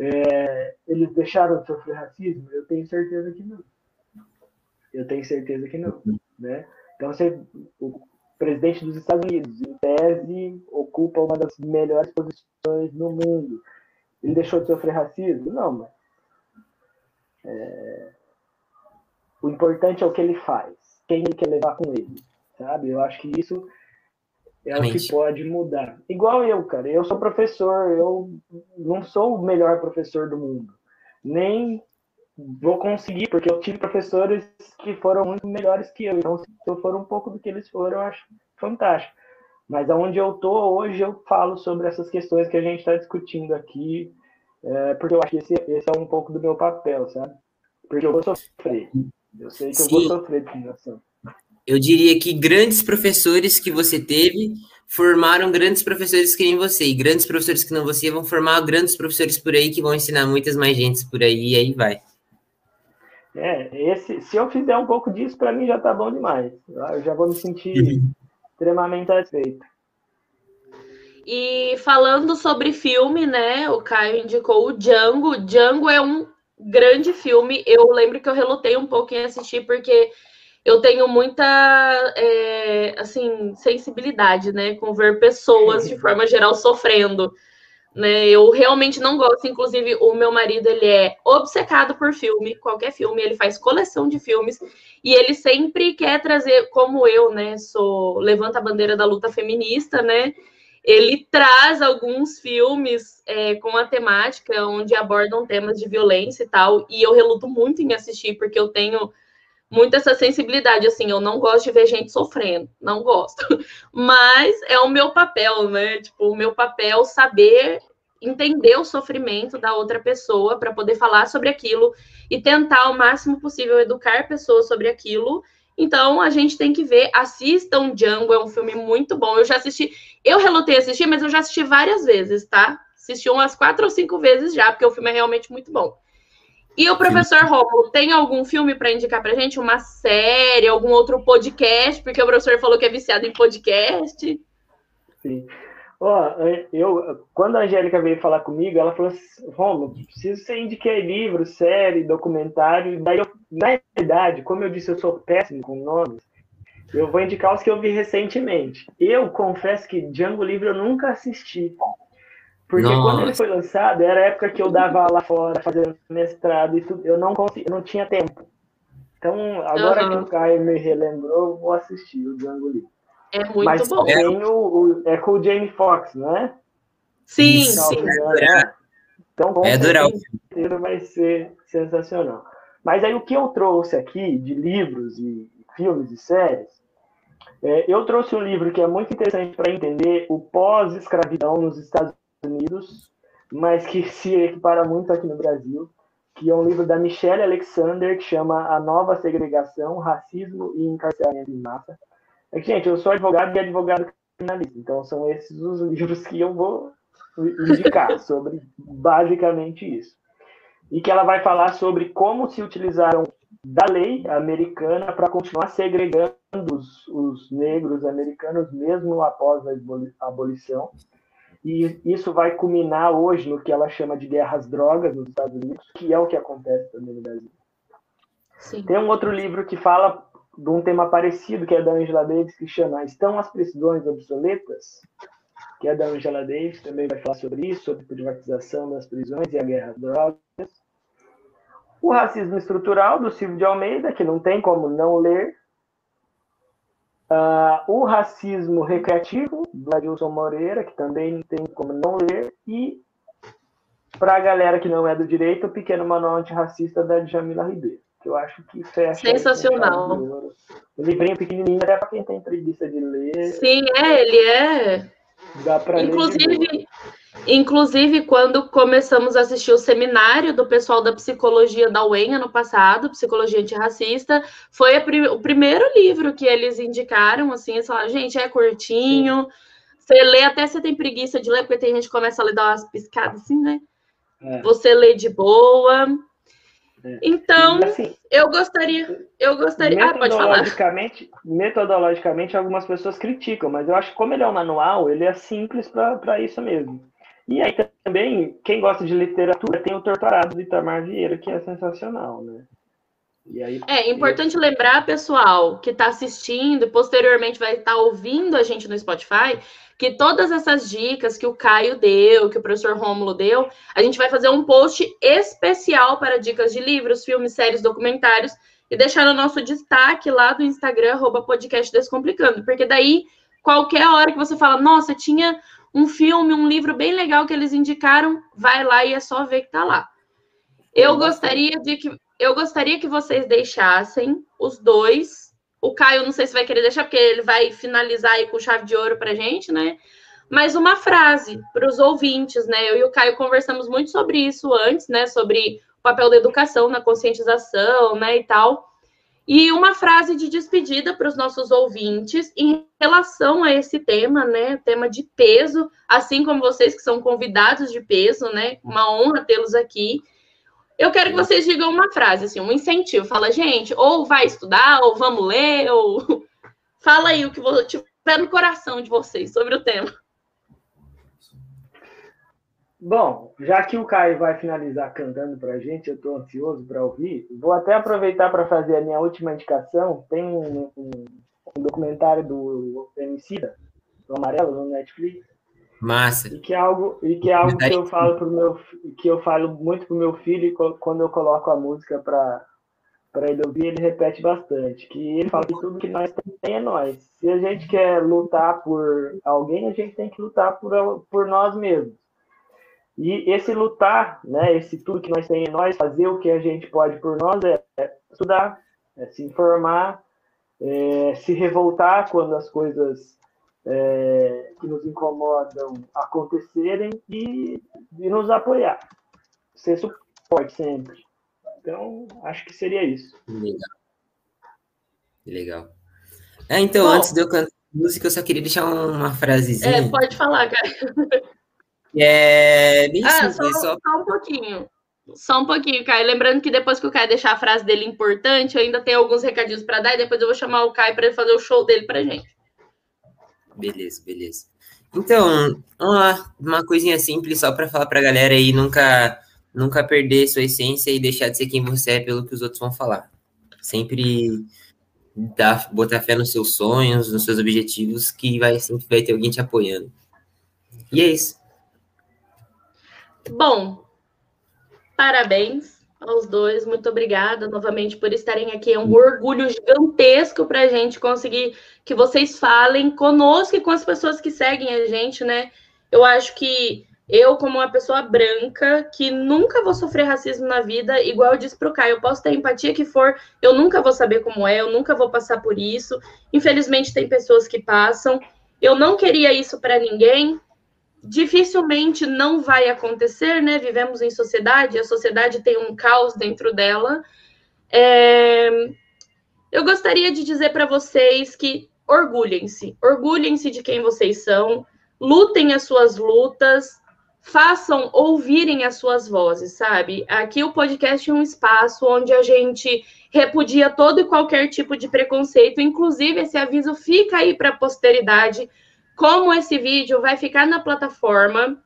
É, eles deixaram de sofrer racismo? Eu tenho certeza que não. Eu tenho certeza que não. Né? Então, você, o presidente dos Estados Unidos, em tese, ocupa uma das melhores posições no mundo. Ele deixou de sofrer racismo? Não, mas. É, o importante é o que ele faz quem ele quer levar com ele, sabe? Eu acho que isso é Realmente. o que pode mudar. Igual eu, cara. Eu sou professor, eu não sou o melhor professor do mundo. Nem vou conseguir, porque eu tive professores que foram muito melhores que eu. Então, se eu for um pouco do que eles foram, eu acho fantástico. Mas aonde eu tô hoje, eu falo sobre essas questões que a gente está discutindo aqui, é, porque eu acho que esse, esse, é um pouco do meu papel, sabe? Porque eu vou sofrer. Eu sei que Sim. eu vou sofrer discriminação. Eu diria que grandes professores que você teve formaram grandes professores que nem você, e grandes professores que não você vão formar grandes professores por aí que vão ensinar muitas mais gentes por aí, e aí vai. É, esse, se eu fizer um pouco disso, para mim já tá bom demais. Eu já vou me sentir uhum. extremamente satisfeito. E falando sobre filme, né? O Caio indicou o Django. Django é um grande filme. Eu lembro que eu relutei um pouco em assistir, porque eu tenho muita, é, assim, sensibilidade, né, com ver pessoas, de forma geral, sofrendo. Né, eu realmente não gosto, inclusive o meu marido ele é obcecado por filme, qualquer filme, ele faz coleção de filmes e ele sempre quer trazer, como eu, né, sou levanta a bandeira da luta feminista, né, ele traz alguns filmes é, com a temática onde abordam temas de violência e tal, e eu reluto muito em assistir, porque eu tenho muito essa sensibilidade, assim, eu não gosto de ver gente sofrendo, não gosto. Mas é o meu papel, né? Tipo, o meu papel saber entender o sofrimento da outra pessoa para poder falar sobre aquilo e tentar o máximo possível educar pessoas sobre aquilo então a gente tem que ver, assistam Django, é um filme muito bom. Eu já assisti, eu relutei a assistir, mas eu já assisti várias vezes, tá? Assisti umas quatro ou cinco vezes já, porque o filme é realmente muito bom. E o professor Romulo, tem algum filme para indicar pra gente? Uma série, algum outro podcast? Porque o professor falou que é viciado em podcast. Sim. Ó, eu, quando a Angélica veio falar comigo, ela falou assim, Romulo, preciso você indicar livro, série, documentário. Daí eu, na verdade, como eu disse, eu sou péssimo com nomes, eu vou indicar os que eu vi recentemente. Eu confesso que Django Livre eu nunca assisti. Porque Nossa. quando ele foi lançado, era a época que eu dava lá fora, fazendo mestrado e tudo, eu não consegui, eu não tinha tempo. Então, agora uhum. que o Caio me relembrou, eu vou assistir o Django Livre. É muito Mas bom. Tem o, o, é com o Jamie Foxx, não é? Sim, sim. É. Então, com é certeza vai ser sensacional. Mas aí o que eu trouxe aqui de livros e filmes e séries, é, eu trouxe um livro que é muito interessante para entender o pós-escravidão nos Estados Unidos, mas que se equipara muito aqui no Brasil, que é um livro da Michelle Alexander, que chama A Nova Segregação, Racismo e Encarceramento em Massa. É que, gente, eu sou advogado e advogado criminalista, então são esses os livros que eu vou indicar sobre basicamente isso. E que ela vai falar sobre como se utilizaram da lei americana para continuar segregando os, os, negros americanos mesmo após a abolição. E isso vai culminar hoje no que ela chama de guerras drogas nos Estados Unidos, que é o que acontece também no Brasil. Sim. Tem um outro livro que fala de um tema parecido, que é da Angela Davis, que chama Estão as Prisões Obsoletas? Que é da Angela Davis, também vai falar sobre isso, sobre privatização das prisões e a guerra às drogas. O Racismo Estrutural, do Silvio de Almeida, que não tem como não ler. Uh, o Racismo Recreativo, do Adilson Moreira, que também não tem como não ler. E, para a galera que não é do direito, o Pequeno Manual Antirracista, da Djamila Ribeiro que eu acho que fecha. Sensacional. O livrinho pequenininho, até para quem tem preguiça de ler. Sim, é, ele é. Dá para Inclusive, inclusive, quando começamos a assistir o seminário do pessoal da psicologia da UEM ano passado, Psicologia Antirracista, foi o primeiro livro que eles indicaram, assim, eles falaram, gente, é curtinho, Sim. você lê até você tem preguiça de ler, porque tem gente que começa a ler, dar umas piscadas assim, né? É. Você lê de boa. É. Então, assim, eu gostaria, eu gostaria. Ah, pode falar. Metodologicamente, algumas pessoas criticam, mas eu acho que como ele é um manual, ele é simples para isso mesmo. E aí também, quem gosta de literatura tem o Torturado do Itamar Vieira, que é sensacional, né? Aí, é importante eu... lembrar, pessoal, que está assistindo e posteriormente vai estar tá ouvindo a gente no Spotify, que todas essas dicas que o Caio deu, que o professor Rômulo deu, a gente vai fazer um post especial para dicas de livros, filmes, séries, documentários e deixar no nosso destaque lá do Instagram, arroba podcast Descomplicando, porque daí, qualquer hora que você fala, nossa, tinha um filme, um livro bem legal que eles indicaram, vai lá e é só ver que tá lá. Eu gostaria de que eu gostaria que vocês deixassem os dois o Caio, não sei se vai querer deixar, porque ele vai finalizar aí com chave de ouro para gente, né? Mas uma frase para os ouvintes, né? Eu e o Caio conversamos muito sobre isso antes, né? Sobre o papel da educação na conscientização, né? E tal. E uma frase de despedida para os nossos ouvintes em relação a esse tema, né? Tema de peso, assim como vocês que são convidados de peso, né? Uma honra tê-los aqui. Eu quero que vocês digam uma frase, assim, um incentivo. Fala, gente, ou vai estudar, ou vamos ler, ou fala aí o que tiver no coração de vocês sobre o tema. Bom, já que o Caio vai finalizar cantando para a gente, eu estou ansioso para ouvir. Vou até aproveitar para fazer a minha última indicação. Tem um, um, um documentário do Emicida, do Amarelo, no Netflix, Massa. E que é algo, e que, é algo que eu falo pro meu que eu falo muito pro meu filho quando eu coloco a música para para ele ouvir, ele repete bastante, que ele fala que tudo que nós temos é nós. Se a gente quer lutar por alguém, a gente tem que lutar por, por nós mesmos. E esse lutar, né, esse tudo que nós temos em nós, fazer o que a gente pode por nós é, é estudar, é se informar, é se revoltar quando as coisas é, que nos incomodam acontecerem e, e nos apoiar. Ser suporte sempre. Então, acho que seria isso. Legal. Legal. É, então, Bom, antes de eu cantar música, eu só queria deixar uma frasezinha. É, pode falar, cara. É ah, só, só... só um pouquinho. Só um pouquinho, Caio. Lembrando que depois que o Caio deixar a frase dele importante, eu ainda tenho alguns recadinhos para dar e depois eu vou chamar o Caio para ele fazer o show dele para gente. Beleza, beleza. Então, uma, uma coisinha simples só para falar para a galera aí nunca nunca perder sua essência e deixar de ser quem você é pelo que os outros vão falar. Sempre dar, botar fé nos seus sonhos, nos seus objetivos, que vai sempre vai ter alguém te apoiando. E é isso. Bom, parabéns aos dois. Muito obrigada novamente por estarem aqui. É um orgulho gigantesco para a gente conseguir que vocês falem conosco e com as pessoas que seguem a gente, né? Eu acho que eu, como uma pessoa branca, que nunca vou sofrer racismo na vida, igual eu disse o Caio, eu posso ter a empatia que for, eu nunca vou saber como é, eu nunca vou passar por isso. Infelizmente, tem pessoas que passam. Eu não queria isso para ninguém, dificilmente não vai acontecer, né? Vivemos em sociedade, a sociedade tem um caos dentro dela. É... Eu gostaria de dizer para vocês que orgulhem-se, orgulhem-se de quem vocês são, lutem as suas lutas, façam ouvirem as suas vozes, sabe? Aqui o podcast é um espaço onde a gente repudia todo e qualquer tipo de preconceito, inclusive esse aviso fica aí para a posteridade como esse vídeo vai ficar na plataforma,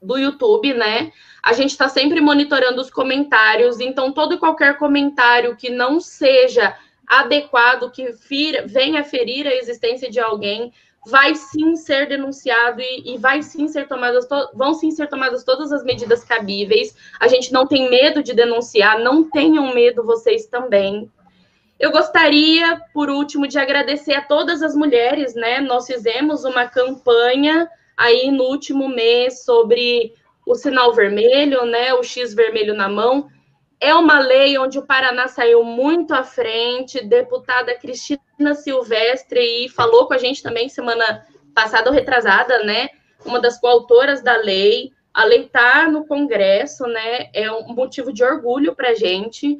do YouTube, né? A gente está sempre monitorando os comentários, então todo e qualquer comentário que não seja adequado, que fira, venha ferir a existência de alguém, vai sim ser denunciado e, e vai sim ser tomadas vão sim ser tomadas todas as medidas cabíveis. A gente não tem medo de denunciar, não tenham medo vocês também. Eu gostaria, por último, de agradecer a todas as mulheres, né? Nós fizemos uma campanha aí no último mês sobre o sinal vermelho, né? O X vermelho na mão. É uma lei onde o Paraná saiu muito à frente. Deputada Cristina Silvestre e falou com a gente também semana passada ou retrasada, né? Uma das coautoras da lei. A lei está no Congresso, né? É um motivo de orgulho para a gente.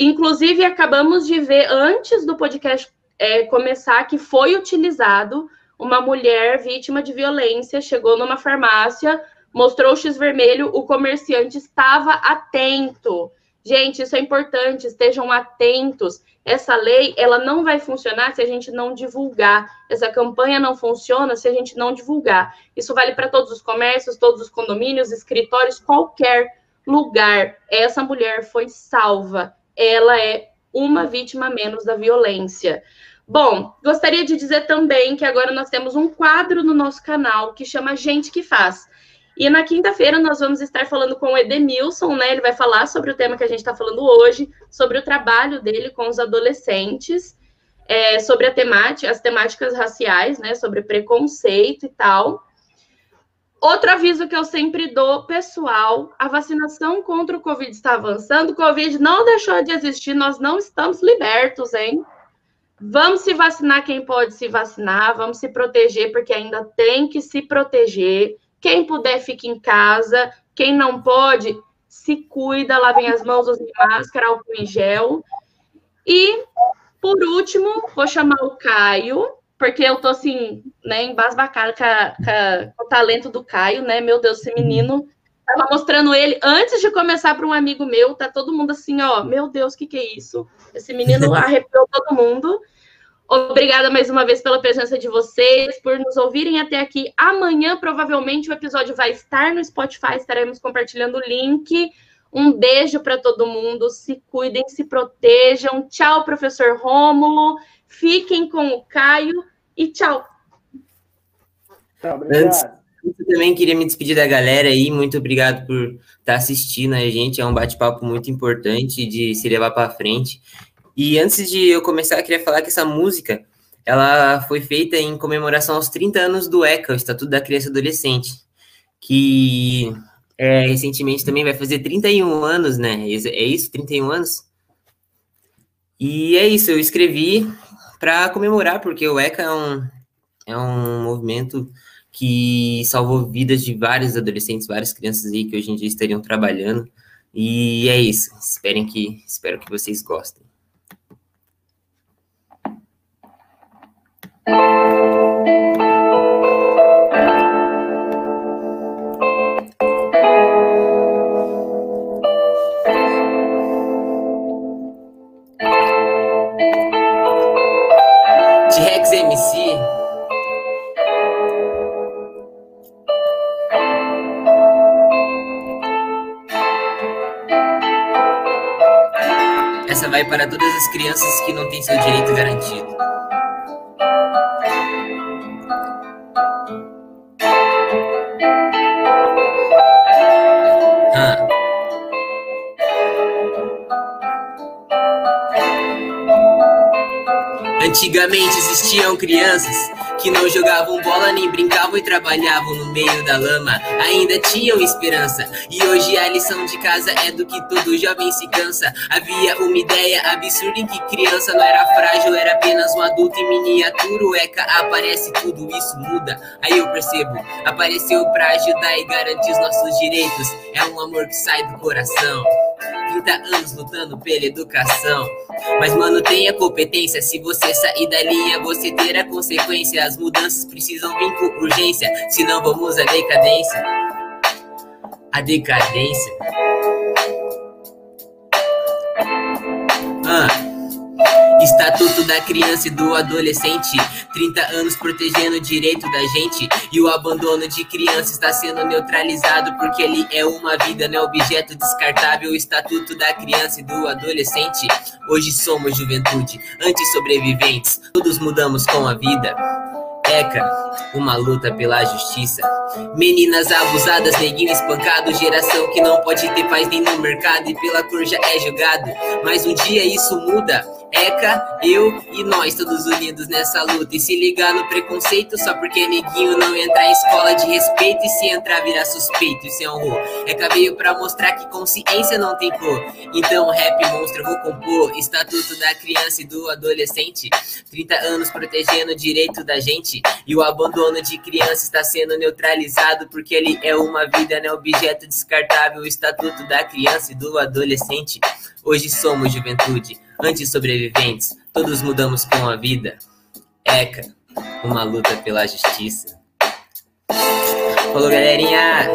Inclusive, acabamos de ver antes do podcast é, começar que foi utilizado uma mulher vítima de violência, chegou numa farmácia, mostrou o X vermelho, o comerciante estava atento. Gente, isso é importante, estejam atentos. Essa lei, ela não vai funcionar se a gente não divulgar. Essa campanha não funciona se a gente não divulgar. Isso vale para todos os comércios, todos os condomínios, escritórios, qualquer lugar. Essa mulher foi salva. Ela é uma vítima menos da violência. Bom, gostaria de dizer também que agora nós temos um quadro no nosso canal que chama Gente que Faz. E na quinta-feira nós vamos estar falando com o Edemilson, né? Ele vai falar sobre o tema que a gente está falando hoje, sobre o trabalho dele com os adolescentes, é, sobre a temática, as temáticas raciais, né? Sobre preconceito e tal. Outro aviso que eu sempre dou, pessoal, a vacinação contra o Covid está avançando, o Covid não deixou de existir, nós não estamos libertos, hein? Vamos se vacinar quem pode se vacinar, vamos se proteger, porque ainda tem que se proteger. Quem puder, fique em casa. Quem não pode, se cuida, lavem as mãos, usem máscara, álcool em gel. E, por último, vou chamar o Caio, porque eu tô assim, né, embasbacada com, com, com o talento do Caio, né? Meu Deus, esse menino Tava mostrando ele antes de começar para um amigo meu, tá todo mundo assim, ó, meu Deus, o que, que é isso? Esse menino arrepiou todo mundo. Obrigada mais uma vez pela presença de vocês, por nos ouvirem até aqui. Amanhã, provavelmente, o episódio vai estar no Spotify, estaremos compartilhando o link. Um beijo para todo mundo, se cuidem, se protejam. Tchau, professor Rômulo. Fiquem com o Caio e tchau. Tchau, obrigado. Eu também queria me despedir da galera aí. Muito obrigado por estar tá assistindo a gente. É um bate-papo muito importante de se levar para frente. E antes de eu começar, eu queria falar que essa música ela foi feita em comemoração aos 30 anos do ECA, o Estatuto da Criança e Adolescente, que é, recentemente também vai fazer 31 anos, né? É isso? 31 anos? E é isso, eu escrevi para comemorar, porque o ECA é um, é um movimento que salvou vidas de vários adolescentes, várias crianças aí que hoje em dia estariam trabalhando. E é isso. Esperem que, espero que vocês gostem. MC vai para todas as crianças que não têm seu direito garantido. Antigamente existiam crianças que não jogavam bola nem brincavam e trabalhavam no meio da lama. Ainda tinham esperança. E hoje a lição de casa é do que todo jovem se cansa. Havia uma ideia absurda em que criança não era frágil, era apenas um adulto em miniatura. ECA aparece, tudo isso muda. Aí eu percebo, apareceu pra ajudar e garantir os nossos direitos. É um amor que sai do coração. 30 anos lutando pela educação. Mas, mano, tenha competência. Se você sair da linha, você terá consequência. As mudanças precisam vir com urgência. Senão, vamos à decadência. A decadência. Da criança e do adolescente. 30 anos protegendo o direito da gente. E o abandono de criança está sendo neutralizado porque ele é uma vida, não é objeto descartável. O estatuto da criança e do adolescente. Hoje somos juventude, antes sobreviventes. Todos mudamos com a vida. ECA, uma luta pela justiça. Meninas abusadas, neguinho espancado, geração que não pode ter paz nem no mercado e pela cor já é julgado. Mas um dia isso muda. Eca, eu e nós, todos unidos nessa luta. E se ligar no preconceito só porque neguinho não entrar em escola de respeito. E se entrar, virar suspeito e se honrou. Eca veio pra mostrar que consciência não tem cor. Então, rap monstro, vou compor. Estatuto da criança e do adolescente. 30 anos protegendo o direito da gente. E o abandono de criança está sendo neutralizado. Porque ele é uma vida, né? Objeto descartável. O estatuto da criança e do adolescente. Hoje somos juventude, antes sobreviventes, todos mudamos com a vida. ECA, uma luta pela justiça. Falou, galerinha!